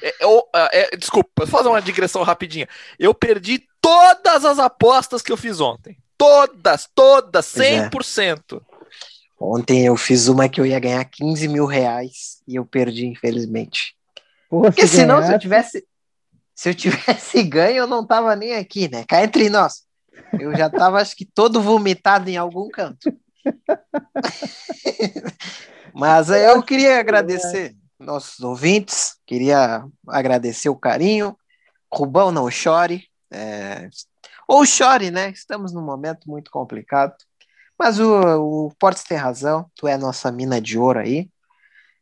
É, é, é, desculpa, vou fazer uma digressão rapidinha. Eu perdi todas as apostas que eu fiz ontem. Todas, todas, 100%. É. Ontem eu fiz uma que eu ia ganhar 15 mil reais e eu perdi, infelizmente. Porra, Porque se senão, se eu tivesse. Se eu tivesse ganho, eu não tava nem aqui, né? Cá entre nós. Eu já tava, acho que, todo vomitado em algum canto. Mas eu queria agradecer nossos ouvintes, queria agradecer o carinho. Rubão, não chore. É, ou chore, né? Estamos num momento muito complicado. Mas o, o Portes tem razão, tu é a nossa mina de ouro aí.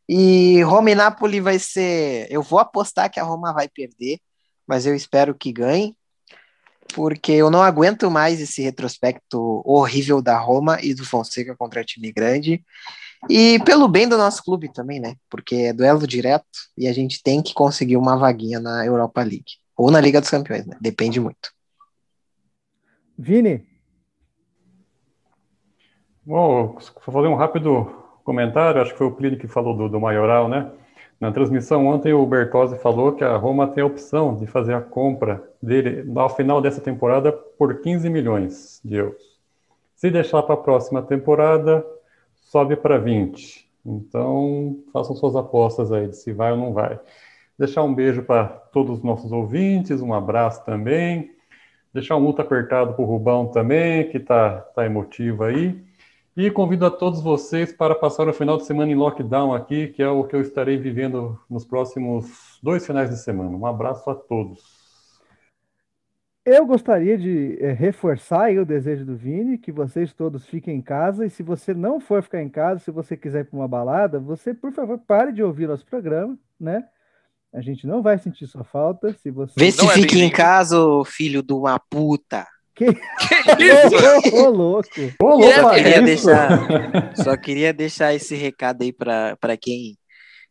E Roma e Napoli vai ser. Eu vou apostar que a Roma vai perder, mas eu espero que ganhe, porque eu não aguento mais esse retrospecto horrível da Roma e do Fonseca contra time grande. E pelo bem do nosso clube também, né? Porque é duelo direto e a gente tem que conseguir uma vaguinha na Europa League. Ou na Liga dos Campeões, né? Depende muito. Vini? Bom, vou fazer um rápido comentário, acho que foi o Plínio que falou do, do maioral, né? Na transmissão ontem o Bertozzi falou que a Roma tem a opção de fazer a compra dele ao final dessa temporada por 15 milhões de euros. Se deixar para a próxima temporada, sobe para 20. Então, façam suas apostas aí de se vai ou não vai. Deixar um beijo para todos os nossos ouvintes, um abraço também. Deixar um muito apertado para o Rubão também, que está tá emotivo aí. E convido a todos vocês para passar o final de semana em lockdown aqui, que é o que eu estarei vivendo nos próximos dois finais de semana. Um abraço a todos. Eu gostaria de é, reforçar o desejo do Vini, que vocês todos fiquem em casa. E se você não for ficar em casa, se você quiser ir para uma balada, você, por favor, pare de ouvir nosso programa, né? A gente não vai sentir sua falta se você. Vê se Não é fica em bem-vindo. casa, ô filho de uma puta. Que isso? Ô, ô, louco! Ô, é louco, que queria é isso? deixar- Só queria deixar esse recado aí pra quem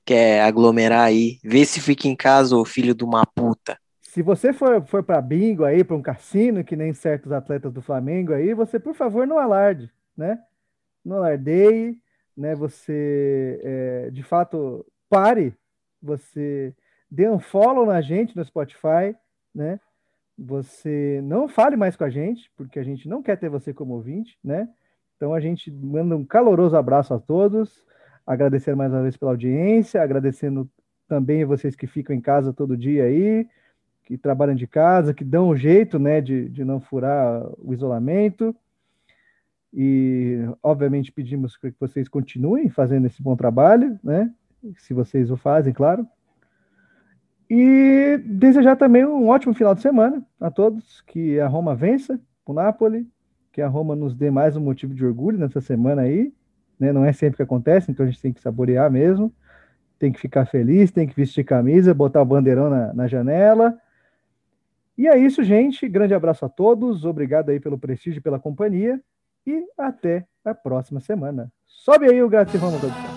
quer aglomerar aí. Vê se fica em casa, ô filho de uma puta. Se você for, for para bingo aí, para um cassino, que nem certos atletas do Flamengo aí, você, por favor, não alarde, né? Não alardeie, né? Você, é, de fato, pare, você dê um follow na gente no Spotify, né? Você não fale mais com a gente, porque a gente não quer ter você como ouvinte, né? Então a gente manda um caloroso abraço a todos, agradecendo mais uma vez pela audiência, agradecendo também vocês que ficam em casa todo dia aí, que trabalham de casa, que dão um jeito, né, de, de não furar o isolamento. E, obviamente, pedimos que vocês continuem fazendo esse bom trabalho, né? Se vocês o fazem, claro. E desejar também um ótimo final de semana a todos, que a Roma vença o Napoli, que a Roma nos dê mais um motivo de orgulho nessa semana aí, né? Não é sempre que acontece, então a gente tem que saborear mesmo, tem que ficar feliz, tem que vestir camisa, botar o bandeirão na, na janela. E é isso, gente. Grande abraço a todos, obrigado aí pelo prestígio e pela companhia, e até a próxima semana. Sobe aí o Grazie Roma, produção.